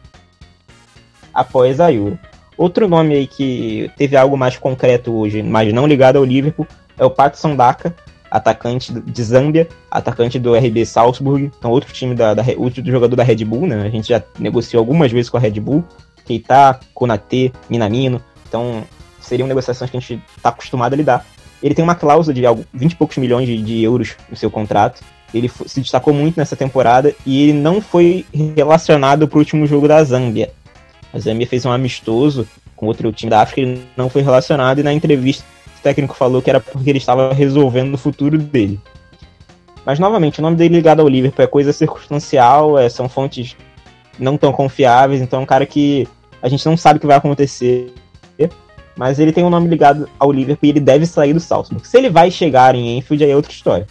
após a Euro. Outro nome aí que teve algo mais concreto hoje, mas não ligado ao Liverpool, é o Patson Daka, atacante de Zâmbia, atacante do RB Salzburg, então outro time da, da outro jogador da Red Bull, né? A gente já negociou algumas vezes com a Red Bull, Keita, Konate, Minamino, então seriam negociações que a gente está acostumado a lidar. Ele tem uma cláusula de algo, 20 e poucos milhões de, de euros no seu contrato. Ele se destacou muito nessa temporada e ele não foi relacionado para o último jogo da Zâmbia. A Zâmbia fez um amistoso com outro time da África, ele não foi relacionado e na entrevista técnico falou que era porque ele estava resolvendo o futuro dele. Mas, novamente, o nome dele ligado ao Liverpool é coisa circunstancial, é, são fontes não tão confiáveis, então é um cara que a gente não sabe o que vai acontecer. Mas ele tem um nome ligado ao Liverpool e ele deve sair do Salzburg. Se ele vai chegar em Enfield, aí é outra história.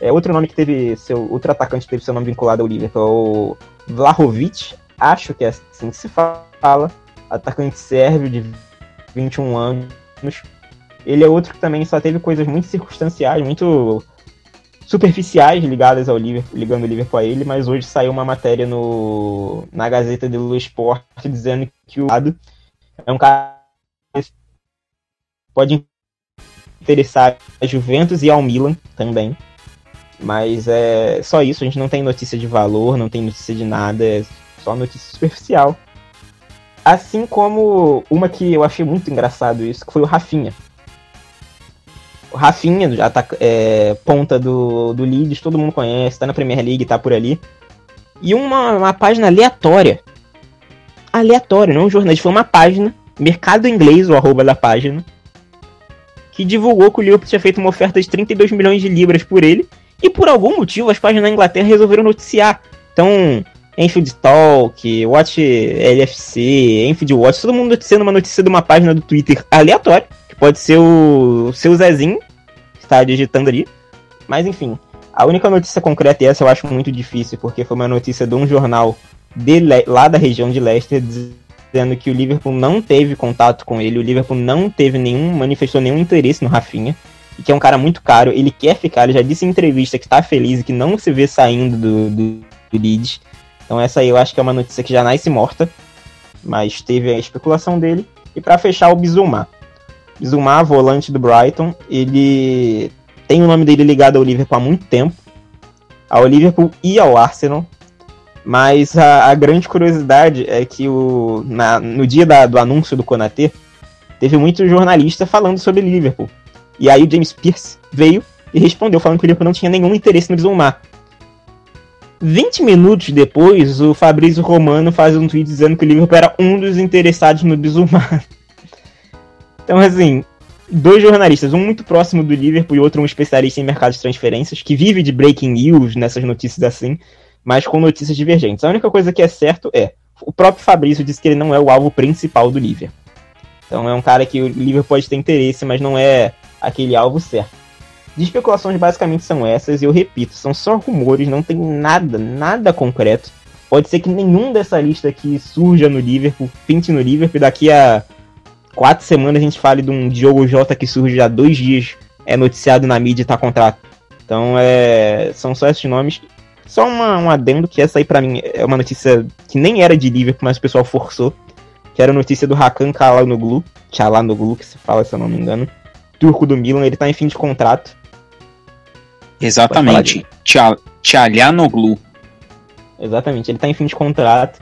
É outro nome que teve seu. Outro atacante que teve seu nome vinculado ao Liverpool é o Vlahovic. Acho que é assim que se fala. Atacante sérvio de 21 anos ele é outro que também só teve coisas muito circunstanciais, muito superficiais ligadas ao Liverpool, ligando o Liverpool a ele, mas hoje saiu uma matéria no, na Gazeta do Sport dizendo que o lado é um cara pode interessar a Juventus e ao Milan também. Mas é só isso, a gente não tem notícia de valor, não tem notícia de nada, é só notícia superficial. Assim como uma que eu achei muito engraçado isso, que foi o Rafinha. O Rafinha, tá, é, ponta do, do Leeds, todo mundo conhece, tá na Premier League, tá por ali. E uma, uma página aleatória. Aleatória, não um jornalista, foi uma página, Mercado Inglês, o arroba da página, que divulgou que o Liverpool tinha feito uma oferta de 32 milhões de libras por ele. E por algum motivo as páginas na Inglaterra resolveram noticiar. Então, Enfield Talk, Watch LFC, Enfield Watch, todo mundo noticiando uma notícia de uma página do Twitter aleatória Pode ser o, seu Zezinho, que está digitando ali. Mas enfim, a única notícia concreta, e essa eu acho muito difícil, porque foi uma notícia de um jornal de lá da região de Leicester, dizendo que o Liverpool não teve contato com ele, o Liverpool não teve nenhum, manifestou nenhum interesse no Rafinha, e que é um cara muito caro, ele quer ficar, ele já disse em entrevista que está feliz e que não se vê saindo do, do, do Leeds. Então essa aí eu acho que é uma notícia que já nasce morta, mas teve a especulação dele. E para fechar, o Bizumar. Zuma, volante do Brighton, ele tem o nome dele ligado ao Liverpool há muito tempo, ao Liverpool e ao Arsenal. Mas a, a grande curiosidade é que o, na, no dia da, do anúncio do Konaté, teve muito jornalista falando sobre Liverpool. E aí o James Pierce veio e respondeu falando que o Liverpool não tinha nenhum interesse no Zuma. 20 minutos depois, o Fabrício Romano faz um tweet dizendo que o Liverpool era um dos interessados no Bizumar. Então, assim, dois jornalistas, um muito próximo do Liverpool e outro um especialista em mercado de transferências, que vive de breaking news nessas notícias assim, mas com notícias divergentes. A única coisa que é certo é, o próprio Fabrício disse que ele não é o alvo principal do Liverpool. Então é um cara que o Liverpool pode ter interesse, mas não é aquele alvo certo. De especulações basicamente são essas, e eu repito, são só rumores, não tem nada, nada concreto. Pode ser que nenhum dessa lista aqui surja no Liverpool, pinte no Liverpool, daqui a quatro semanas a gente fale de um Diogo Jota que surge há dois dias, é noticiado na mídia e tá contrato. Então é, são só esses nomes. Só uma, um adendo que essa aí para mim é uma notícia que nem era de Liverpool, mas o pessoal forçou. Que era a notícia do Hakan Çalhanoğlu, Çalhanoğlu que se fala se eu não me engano. Turco do Milan, ele tá em fim de contrato. Exatamente. Çalhanoğlu. Exatamente, ele tá em fim de contrato.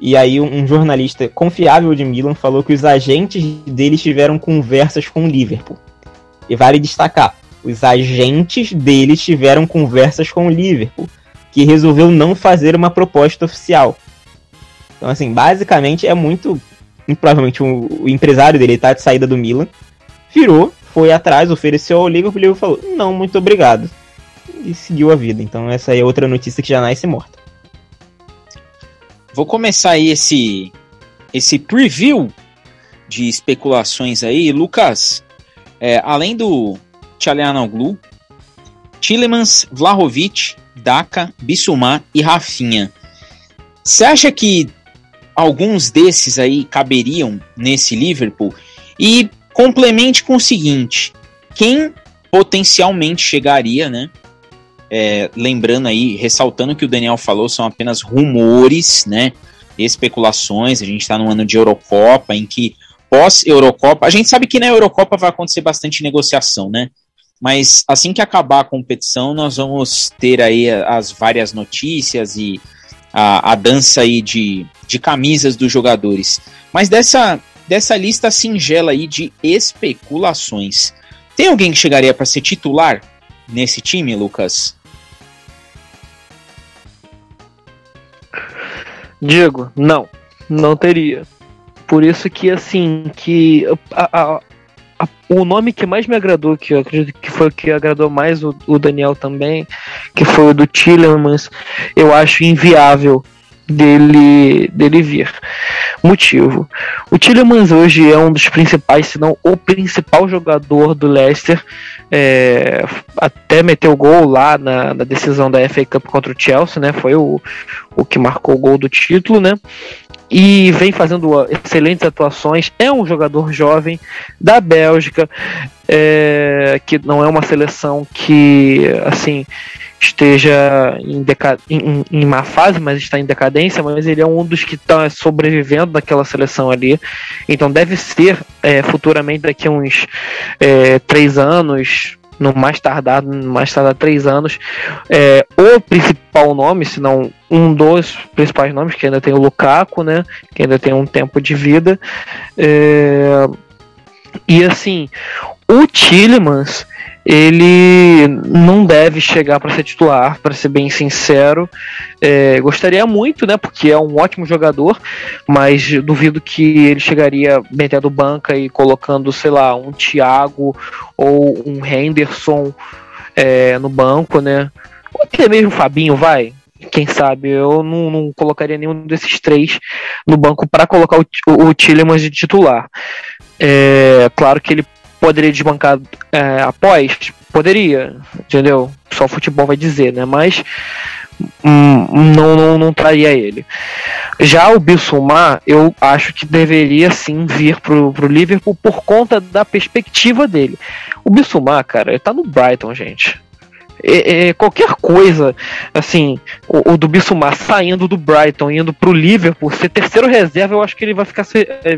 E aí um jornalista confiável de Milan falou que os agentes deles tiveram conversas com o Liverpool. E vale destacar, os agentes deles tiveram conversas com o Liverpool, que resolveu não fazer uma proposta oficial. Então assim, basicamente é muito provavelmente o, o empresário dele tá de saída do Milan, virou, foi atrás, ofereceu ao Liverpool o Liverpool falou, não, muito obrigado. E seguiu a vida. Então essa aí é outra notícia que já nasce morta. Vou começar aí esse, esse preview de especulações aí. Lucas, é, além do Tchalianoglu, Tillemans, Vlahovic, Daka, Bissumar e Rafinha. Você acha que alguns desses aí caberiam nesse Liverpool? E complemente com o seguinte: quem potencialmente chegaria, né? É, lembrando aí, ressaltando que o Daniel falou, são apenas rumores, né? Especulações. A gente está no ano de Eurocopa, em que pós-Eurocopa, a gente sabe que na Eurocopa vai acontecer bastante negociação, né? Mas assim que acabar a competição, nós vamos ter aí as várias notícias e a, a dança aí de, de camisas dos jogadores. Mas dessa, dessa lista singela aí de especulações, tem alguém que chegaria para ser titular nesse time, Lucas? Diego, não, não teria. Por isso que assim que a, a, a, o nome que mais me agradou, que eu acredito que foi o que agradou mais o, o Daniel também, que foi o do Tillemans, eu acho inviável dele, dele vir. Motivo. O Tillemans hoje é um dos principais, se não o principal jogador do Leicester. É, até meteu gol lá na, na, decisão da FA Cup contra o Chelsea, né? Foi o, o que marcou o gol do título, né? E vem fazendo excelentes atuações. É um jogador jovem da Bélgica, é, que não é uma seleção que, assim, esteja em, em, em, má fase, mas está em decadência, mas ele é um dos que está sobrevivendo daquela seleção ali. Então deve ser é, futuramente daqui uns é, três anos, no mais tardar, no mais tardar três anos, é, o principal nome, se não um dos principais nomes, que ainda tem o Lukaku, né? Que ainda tem um tempo de vida. É, e assim, o Tillemans ele não deve chegar para ser titular, para ser bem sincero. É, gostaria muito, né? Porque é um ótimo jogador, mas duvido que ele chegaria metendo banca e colocando, sei lá, um Thiago ou um Henderson é, no banco, né? Ou até mesmo o Fabinho, vai. Quem sabe? Eu não, não colocaria nenhum desses três no banco para colocar o, o, Tillemans de titular. É, claro que ele poderia desbancar é, após? Poderia, entendeu? Só o futebol vai dizer, né? Mas hum, não, não, não traria ele. Já o Bissumar, eu acho que deveria sim vir pro, pro Liverpool por conta da perspectiva dele. O Bissumar, cara, ele tá no Brighton, gente. É, é, qualquer coisa, assim, o, o do Bissumar saindo do Brighton, indo pro Liverpool, ser terceiro reserva, eu acho que ele vai ficar,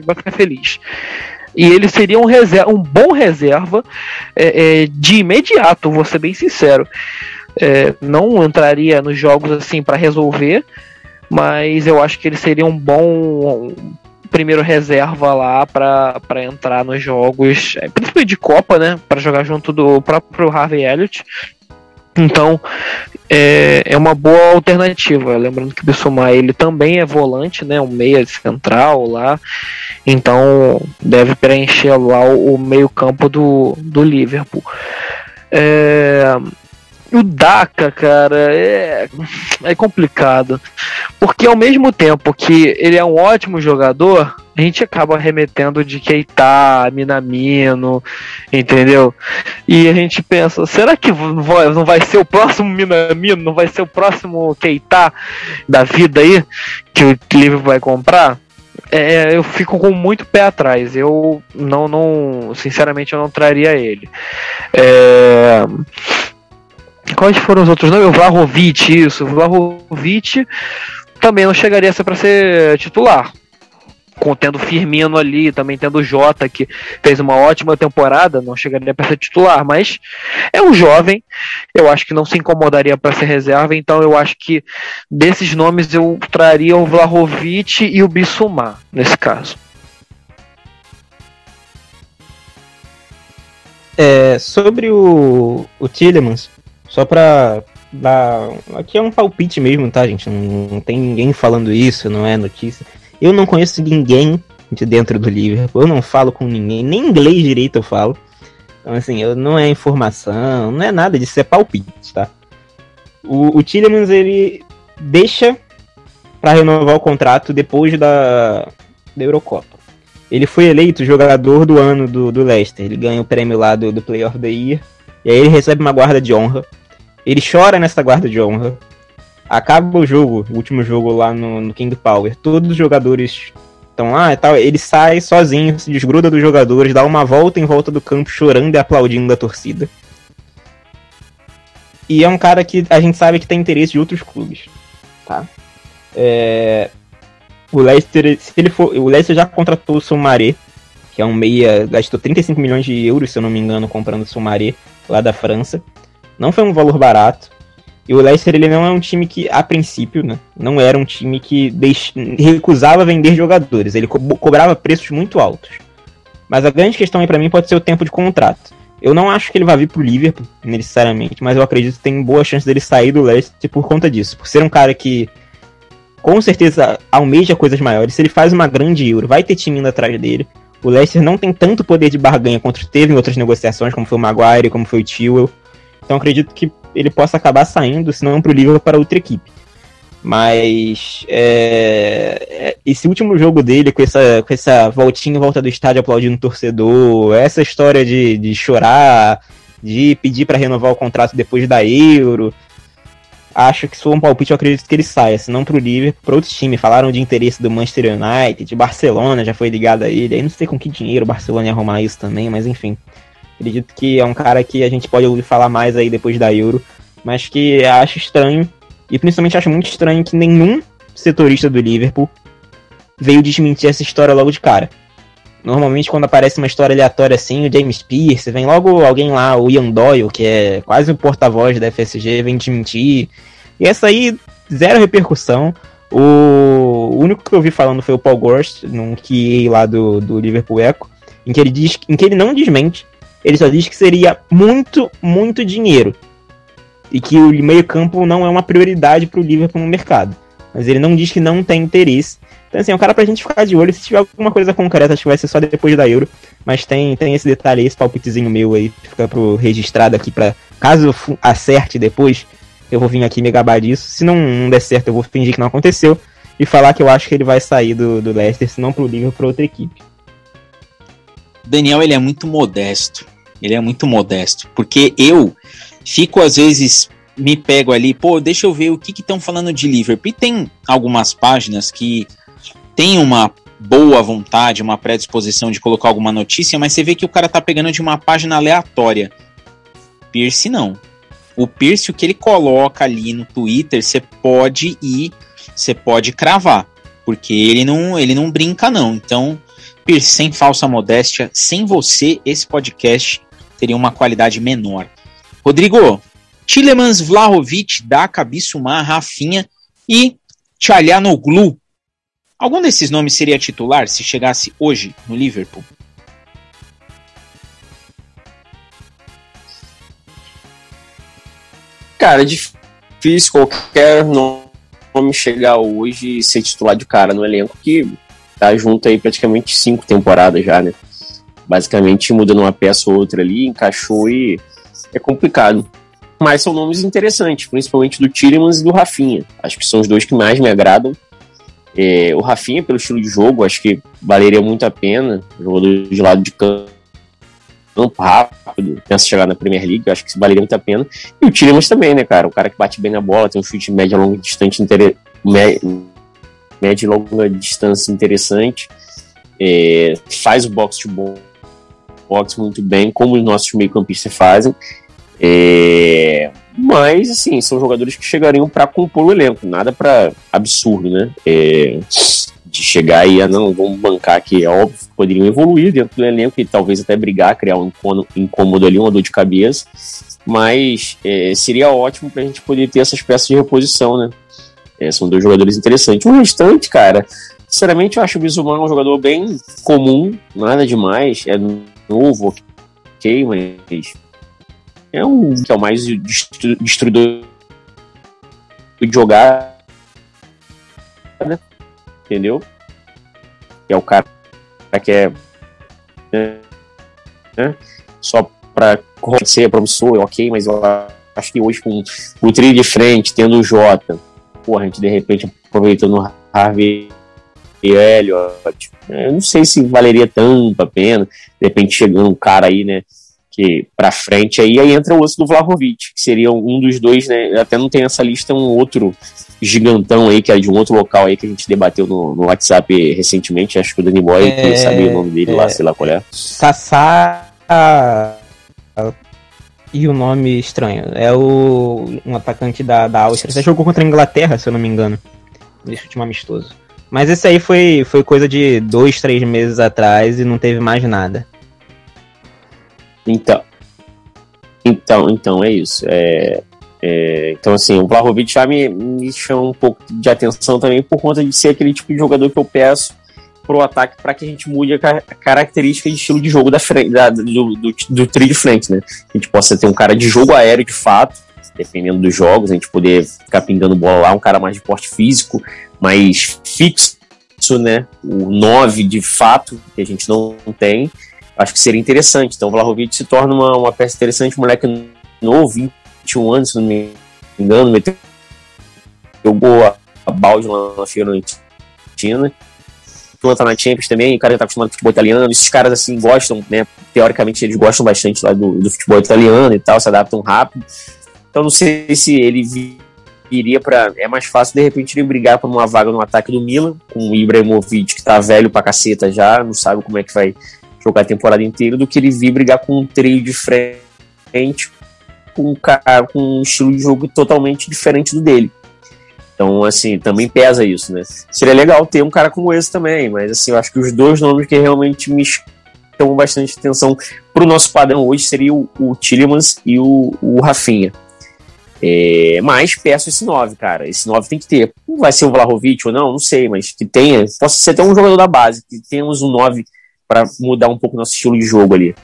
vai ficar feliz e ele seria um, reserva, um bom reserva é, é, de imediato, vou ser bem sincero. É, não entraria nos jogos assim para resolver, mas eu acho que ele seria um bom primeiro reserva lá para entrar nos jogos, é, principalmente de Copa, né? Para jogar junto do próprio Harvey Elliott. Então é, é uma boa alternativa. Lembrando que o Bissumar ele também é volante, né? Um meia central lá. Então deve preencher lá o, o meio campo do, do Liverpool. É, o Daka, cara, é, é complicado. Porque ao mesmo tempo que ele é um ótimo jogador, a gente acaba remetendo de Keita, Minamino, entendeu? E a gente pensa, será que não vai ser o próximo Minamino, não vai ser o próximo Keita da vida aí que o Liverpool vai comprar? É, eu fico com muito pé atrás. Eu não, não, sinceramente, eu não traria ele. É, Quais foram os outros nomes? O Vlahovic, isso. O Vlahovic também não chegaria a ser para ser titular. Contendo Firmino ali, também tendo o Jota, que fez uma ótima temporada, não chegaria para ser titular, mas é um jovem, eu acho que não se incomodaria para ser reserva, então eu acho que desses nomes eu traria o Vlahovic e o Bissumar, nesse caso. É, sobre o, o Tillemans, só pra dar. Aqui é um palpite mesmo, tá, gente? Não, não tem ninguém falando isso, não é notícia. Eu não conheço ninguém de dentro do Liverpool. Eu não falo com ninguém, nem inglês direito eu falo. Então, assim, eu, não é informação, não é nada disso, é palpite, tá? O, o Tillemans, ele deixa para renovar o contrato depois da, da Eurocopa. Ele foi eleito jogador do ano do, do Leicester. Ele ganha o prêmio lá do, do Player of the Year. E aí ele recebe uma guarda de honra. Ele chora nessa guarda de honra. Acaba o jogo, o último jogo lá no, no King Power. Todos os jogadores estão lá e tal. Ele sai sozinho, se desgruda dos jogadores, dá uma volta em volta do campo, chorando e aplaudindo da torcida. E é um cara que a gente sabe que tem interesse de outros clubes. Tá? É, o Leicester, se ele for, o Leicester já contratou o Sumaré, que é um meia, gastou 35 milhões de euros, se eu não me engano, comprando o Sumaré lá da França. Não foi um valor barato. E o Leicester ele não é um time que, a princípio, né, não era um time que deix... recusava vender jogadores. Ele co cobrava preços muito altos. Mas a grande questão aí para mim pode ser o tempo de contrato. Eu não acho que ele vai vir pro Liverpool, necessariamente, mas eu acredito que tem boa chance dele sair do Leicester por conta disso. Por ser um cara que com certeza almeja coisas maiores. Se ele faz uma grande Euro, vai ter time indo atrás dele. O Leicester não tem tanto poder de barganha quanto teve em outras negociações, como foi o Maguire, como foi o Tewell. Então acredito que ele possa acabar saindo, se não para o Liverpool, para outra equipe. Mas é, é, esse último jogo dele, com essa, com essa voltinha em volta do estádio aplaudindo o torcedor, essa história de, de chorar, de pedir para renovar o contrato depois da Euro, acho que se for um palpite, eu acredito que ele saia, se não pro Liverpool, para outro time. Falaram de interesse do Manchester United, de Barcelona já foi ligado a ele. Aí não sei com que dinheiro o Barcelona ia arrumar isso também, mas enfim. Acredito que é um cara que a gente pode ouvir falar mais aí depois da Euro, mas que acho estranho, e principalmente acho muito estranho que nenhum setorista do Liverpool veio desmentir essa história logo de cara. Normalmente, quando aparece uma história aleatória assim, o James Pierce, vem logo alguém lá, o Ian Doyle, que é quase o porta-voz da FSG, vem desmentir. E essa aí, zero repercussão. O, único que eu vi falando foi o Paul Gorst, num QA lá do, do Liverpool Echo, em que ele diz em que ele não desmente, ele só diz que seria muito, muito dinheiro. E que o meio-campo não é uma prioridade para o Liverpool no mercado. Mas ele não diz que não tem interesse. Então, assim, é um cara pra gente ficar de olho. Se tiver alguma coisa concreta, acho que vai ser só depois da Euro. Mas tem, tem esse detalhe aí, esse palpitezinho meu aí, fica pro registrado aqui pra. Caso eu acerte depois, eu vou vir aqui me gabar disso. Se não, não der certo, eu vou fingir que não aconteceu. E falar que eu acho que ele vai sair do, do Leicester, se não pro Liverpool, pra outra equipe. Daniel, ele é muito modesto. Ele é muito modesto. Porque eu fico, às vezes, me pego ali, pô, deixa eu ver o que estão falando de Liverpool. E tem algumas páginas que tem uma boa vontade, uma predisposição de colocar alguma notícia, mas você vê que o cara tá pegando de uma página aleatória. Pierce não. O Pierce, o que ele coloca ali no Twitter, você pode ir, você pode cravar, porque ele não, ele não brinca não. Então, Pierce, sem falsa modéstia, sem você, esse podcast teria uma qualidade menor. Rodrigo, Tilemans Vlahovic, Daka Bissumar, Rafinha e Tchalhanoglu Algum desses nomes seria titular se chegasse hoje no Liverpool? Cara, é difícil qualquer nome chegar hoje e ser titular de cara no elenco que tá junto aí praticamente cinco temporadas já, né? Basicamente mudando uma peça ou outra ali, encaixou e é complicado. Mas são nomes interessantes, principalmente do Tillemans e do Rafinha. Acho que são os dois que mais me agradam. É, o Rafinha, pelo estilo de jogo, acho que valeria muito a pena. Jogador de lado de campo, rápido, pensa chegar na Premier League, acho que valeria muito a pena. E o Tillemans também, né, cara? O cara que bate bem na bola, tem um chute média longa distância inter... média e longa distância interessante. É, faz o box to box muito bem, como os nossos meio-campistas fazem. É, mas, assim, são jogadores que chegariam para compor o elenco, nada para absurdo, né? É, de chegar e, ah, não, vamos bancar aqui. É óbvio que poderiam evoluir dentro do elenco e talvez até brigar, criar um incômodo ali, uma dor de cabeça. Mas é, seria ótimo para a gente poder ter essas peças de reposição, né? É, são dois jogadores interessantes. O restante, cara, sinceramente, eu acho o Bizumar um jogador bem comum, nada demais. É novo, ok, mas é um que é o mais destruidor de jogar, né? entendeu? É o cara que é né, só para ser promissor, ok, mas eu acho que hoje com o trio de frente, tendo o Jota, porra, a gente de repente aproveitando o Harvey e Elliot, eu não sei se valeria tanto a pena, de repente chegando um cara aí, né, que para frente aí, aí entra o osso do Vlahovic, que seria um dos dois, né, até não tem essa lista, um outro gigantão aí, que é de um outro local aí que a gente debateu no, no WhatsApp recentemente, acho que o Danny Boy, é, sabia o nome dele é, lá, sei lá qual é. Sassá e o nome estranho. É o um atacante da, da Áustria. Você jogou contra a Inglaterra, se eu não me engano. Nesse último amistoso. Mas esse aí foi, foi coisa de dois, três meses atrás e não teve mais nada. Então. Então, então é isso. É, é, então, assim, o Vlahovic já me, me chama um pouco de atenção também por conta de ser aquele tipo de jogador que eu peço pro ataque para que a gente mude a, característica de estilo de jogo da, da do, do, do trio de frente, né? A gente possa ter um cara de jogo aéreo de fato, dependendo dos jogos, a gente poder ficar pingando bola lá, um cara mais de porte físico, mais fixo, né? O 9 de fato, que a gente não tem, acho que seria interessante. Então o Vlahovic se torna uma, uma peça interessante, moleque novo, 21 anos, se não me engano, meteu jogou a, a balde lá na Fiorentina planta na Champions também, o cara já tá acostumado com futebol italiano, esses caras assim gostam, né? Teoricamente eles gostam bastante lá do, do futebol italiano e tal, se adaptam rápido. Então não sei se ele iria para É mais fácil de repente ele brigar por uma vaga no ataque do Milan, com o Ibrahimovic que tá velho pra caceta já, não sabe como é que vai jogar a temporada inteira, do que ele vir brigar com um trio de frente com um, cara, com um estilo de jogo totalmente diferente do dele. Então, assim, também pesa isso, né? Seria legal ter um cara como esse também, mas assim, eu acho que os dois nomes que realmente me chamam bastante atenção pro nosso padrão hoje seria o, o Tillemans e o, o Rafinha. É, mas peço esse 9, cara. Esse 9 tem que ter. Não vai ser o Vlahovic ou não, não sei, mas que tenha. Possa ser até um jogador da base, que temos um 9 para mudar um pouco nosso estilo de jogo ali.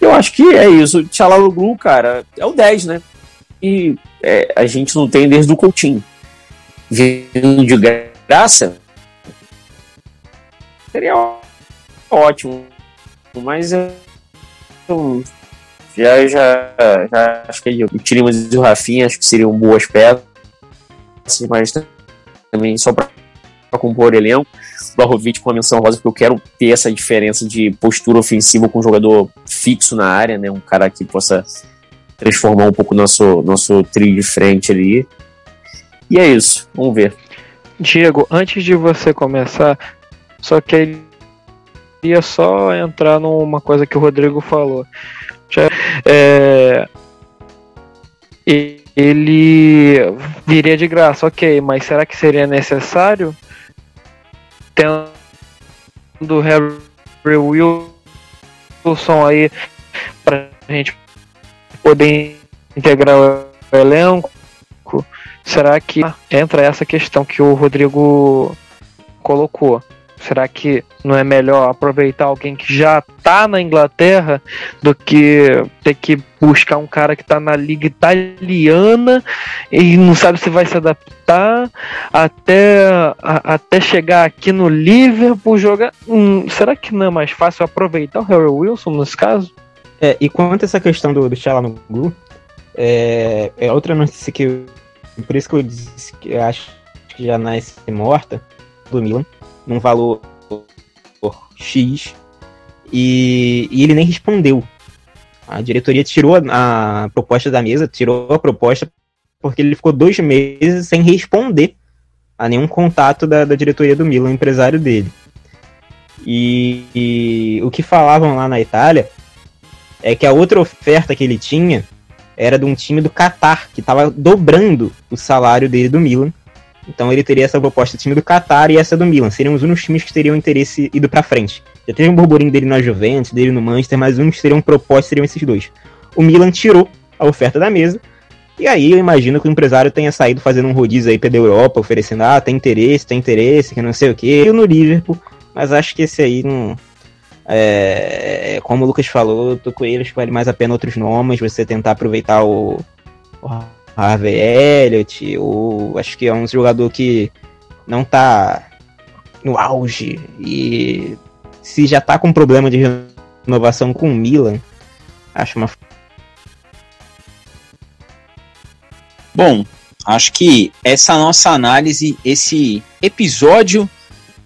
Eu acho que é isso. O Tchalaloglu, cara, é o 10, né? E é, a gente não tem desde o Coutinho vindo de graça, seria ótimo. Mas eu já, já, já acho que o Tirimas e o Rafinha acho que seriam boas peças, mas também só para compor elenco. O Blahovic com a menção rosa, porque eu quero ter essa diferença de postura ofensiva com um jogador fixo na área, né? Um cara que possa transformar um pouco nosso nosso trio de frente ali. E é isso, vamos ver. Diego, antes de você começar, só queria só entrar numa coisa que o Rodrigo falou. É, ele viria de graça, ok, mas será que seria necessário? Tendo Harry Wilson aí pra gente poder integrar o elenco será que entra essa questão que o Rodrigo colocou? Será que não é melhor aproveitar alguém que já está na Inglaterra do que ter que buscar um cara que está na liga italiana e não sabe se vai se adaptar até, a, até chegar aqui no Liverpool jogar? Hum, será que não é mais fácil aproveitar o Harry Wilson nesse caso? É, e quanto a essa questão do, do no Blue, é, é outra notícia que por isso que eu disse que eu acho que já nasce morta do Milan, num valor X. E, e ele nem respondeu. A diretoria tirou a, a proposta da mesa, tirou a proposta, porque ele ficou dois meses sem responder a nenhum contato da, da diretoria do Milan, empresário dele. E, e, o que falavam lá na Itália é que a outra oferta que ele tinha era de um time do Qatar, que estava dobrando o salário dele do Milan. Então ele teria essa proposta do time do Qatar e essa do Milan. Seriam os únicos times que teriam interesse ido para frente. Já teve um burburinho dele na Juventus, dele no Manchester, mas os únicos que teriam proposta seriam esses dois. O Milan tirou a oferta da mesa. E aí eu imagino que o empresário tenha saído fazendo um rodízio aí pela Europa, oferecendo, ah, tem interesse, tem interesse, que não sei o quê. E no Liverpool, mas acho que esse aí não, é, como o Lucas falou, tô com eles vale mais a pena outros nomes, você tentar aproveitar o, o Harvey Elliott, ou acho que é um jogador que não tá no auge e se já tá com problema de renovação com o Milan, acho uma. Bom, acho que essa nossa análise, esse episódio,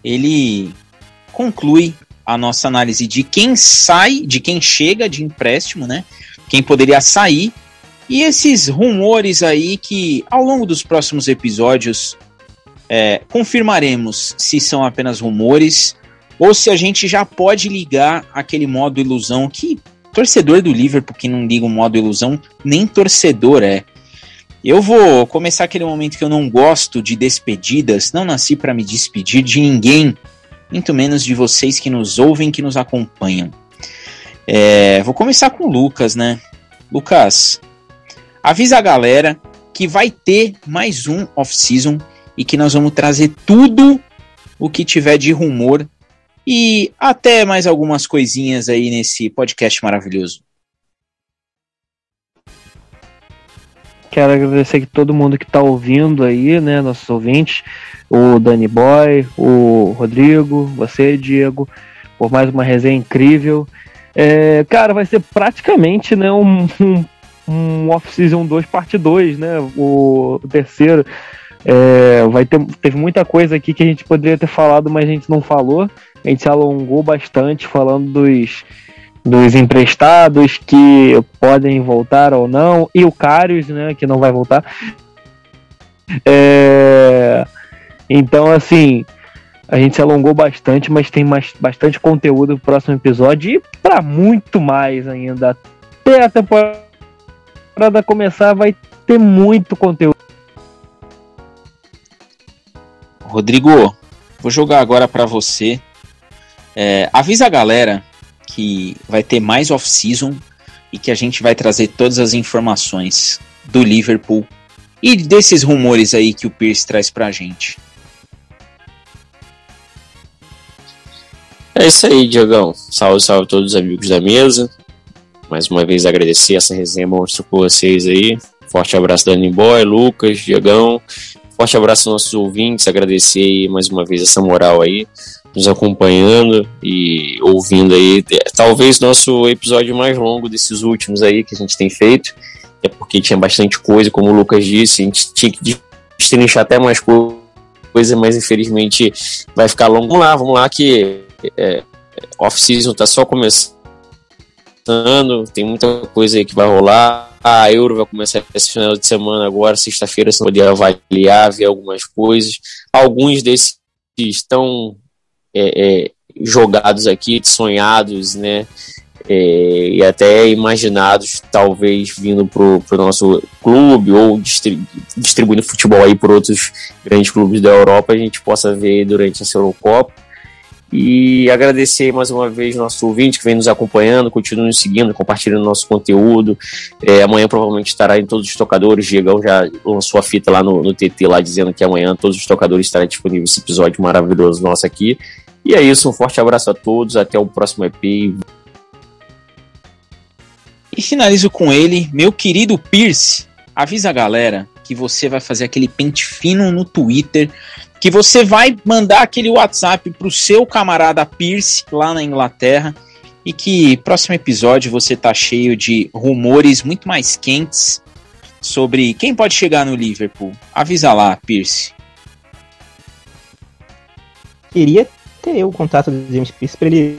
ele conclui a nossa análise de quem sai, de quem chega de empréstimo, né? Quem poderia sair e esses rumores aí que ao longo dos próximos episódios é, confirmaremos se são apenas rumores ou se a gente já pode ligar aquele modo ilusão que torcedor do Liverpool que não liga o modo ilusão nem torcedor é. Eu vou começar aquele momento que eu não gosto de despedidas, não nasci para me despedir de ninguém, muito menos de vocês que nos ouvem, que nos acompanham. É, vou começar com o Lucas, né? Lucas, avisa a galera que vai ter mais um off-season e que nós vamos trazer tudo o que tiver de rumor e até mais algumas coisinhas aí nesse podcast maravilhoso. Quero agradecer aqui todo mundo que está ouvindo aí, né, nossos ouvintes, o Dani Boy, o Rodrigo, você, Diego, por mais uma resenha incrível. É, cara, vai ser praticamente né, um, um um Off-Season 2 parte 2, né? O, o terceiro. É, vai ter, teve muita coisa aqui que a gente poderia ter falado, mas a gente não falou. A gente se alongou bastante falando dos, dos emprestados que podem voltar ou não, e o Carius, né, que não vai voltar. É, então, assim, a gente se alongou bastante, mas tem mais, bastante conteúdo pro próximo episódio e para muito mais ainda. Até a temporada temporada começar, vai ter muito conteúdo. Rodrigo, vou jogar agora para você. É, avisa a galera que vai ter mais off-season e que a gente vai trazer todas as informações do Liverpool e desses rumores aí que o Pierce traz pra gente. É isso aí, Diogão. Salve, salve a todos os amigos da mesa. Mais uma vez agradecer essa resenha monstro com vocês aí. Forte abraço Dani Boy, Lucas, Diagão. Forte abraço aos nossos ouvintes. Agradecer mais uma vez essa moral aí, nos acompanhando e ouvindo aí. Talvez nosso episódio mais longo desses últimos aí que a gente tem feito. É porque tinha bastante coisa, como o Lucas disse, a gente tinha que destrinchar até mais coisa, mas infelizmente vai ficar longo. Vamos lá, vamos lá que é, off-season tá só começando tem muita coisa aí que vai rolar. A Euro vai começar esse final de semana agora, sexta-feira, você poder avaliar, ver algumas coisas. Alguns desses estão é, é, jogados aqui, sonhados, né? É, e até imaginados, talvez vindo para o nosso clube ou distribuindo futebol aí por outros grandes clubes da Europa, a gente possa ver durante essa Eurocopa. E agradecer mais uma vez nosso ouvinte que vem nos acompanhando, continue nos seguindo, compartilhando nosso conteúdo. É, amanhã provavelmente estará em todos os tocadores. Diegão já lançou a fita lá no, no TT, lá dizendo que amanhã todos os tocadores estará disponível esse episódio maravilhoso nosso aqui. E é isso, um forte abraço a todos, até o próximo EP. E finalizo com ele, meu querido Pierce. Avisa a galera que você vai fazer aquele pente fino no Twitter que você vai mandar aquele WhatsApp para o seu camarada Pierce lá na Inglaterra e que próximo episódio você tá cheio de rumores muito mais quentes sobre quem pode chegar no Liverpool. Avisa lá, Pierce. Queria ter o contato do James Pierce para ele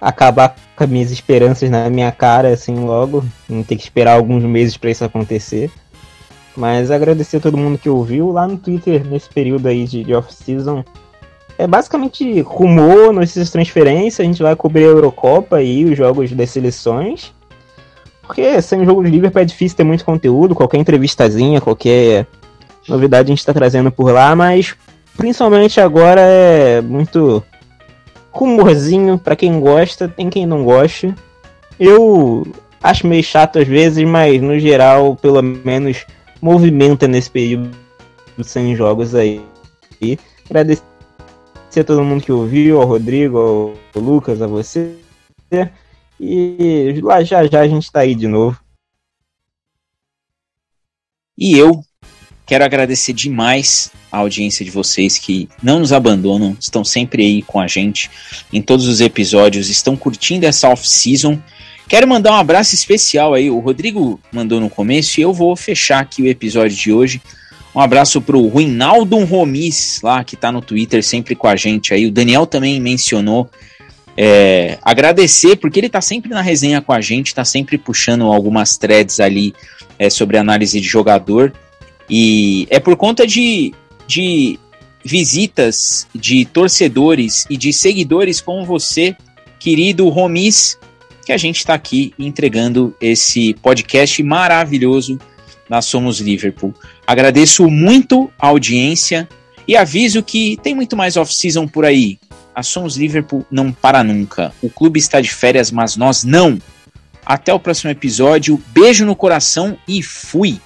acabar com as minhas esperanças na minha cara assim logo, não ter que esperar alguns meses para isso acontecer. Mas agradecer a todo mundo que ouviu lá no Twitter nesse período aí de, de off-season. É basicamente rumor, notícias de transferência, a gente vai cobrir a Eurocopa e os jogos das seleções. Porque sem jogo de Liverpool é difícil ter muito conteúdo, qualquer entrevistazinha, qualquer novidade a gente está trazendo por lá, mas principalmente agora é muito rumorzinho para quem gosta, tem quem não gosta. Eu acho meio chato às vezes, mas no geral, pelo menos movimenta nesse período sem jogos aí. E agradecer a todo mundo que ouviu, ao Rodrigo, ao Lucas, a você. E lá já já a gente tá aí de novo. E eu Quero agradecer demais a audiência de vocês que não nos abandonam, estão sempre aí com a gente em todos os episódios, estão curtindo essa off-season. Quero mandar um abraço especial aí, o Rodrigo mandou no começo e eu vou fechar aqui o episódio de hoje. Um abraço pro Rinaldo Romis, lá que tá no Twitter sempre com a gente aí. O Daniel também mencionou. É, agradecer, porque ele tá sempre na resenha com a gente, tá sempre puxando algumas threads ali é, sobre análise de jogador. E é por conta de, de visitas de torcedores e de seguidores como você, querido Romis, que a gente está aqui entregando esse podcast maravilhoso da Somos Liverpool. Agradeço muito a audiência e aviso que tem muito mais off-season por aí. A Somos Liverpool não para nunca. O clube está de férias, mas nós não. Até o próximo episódio. Beijo no coração e fui!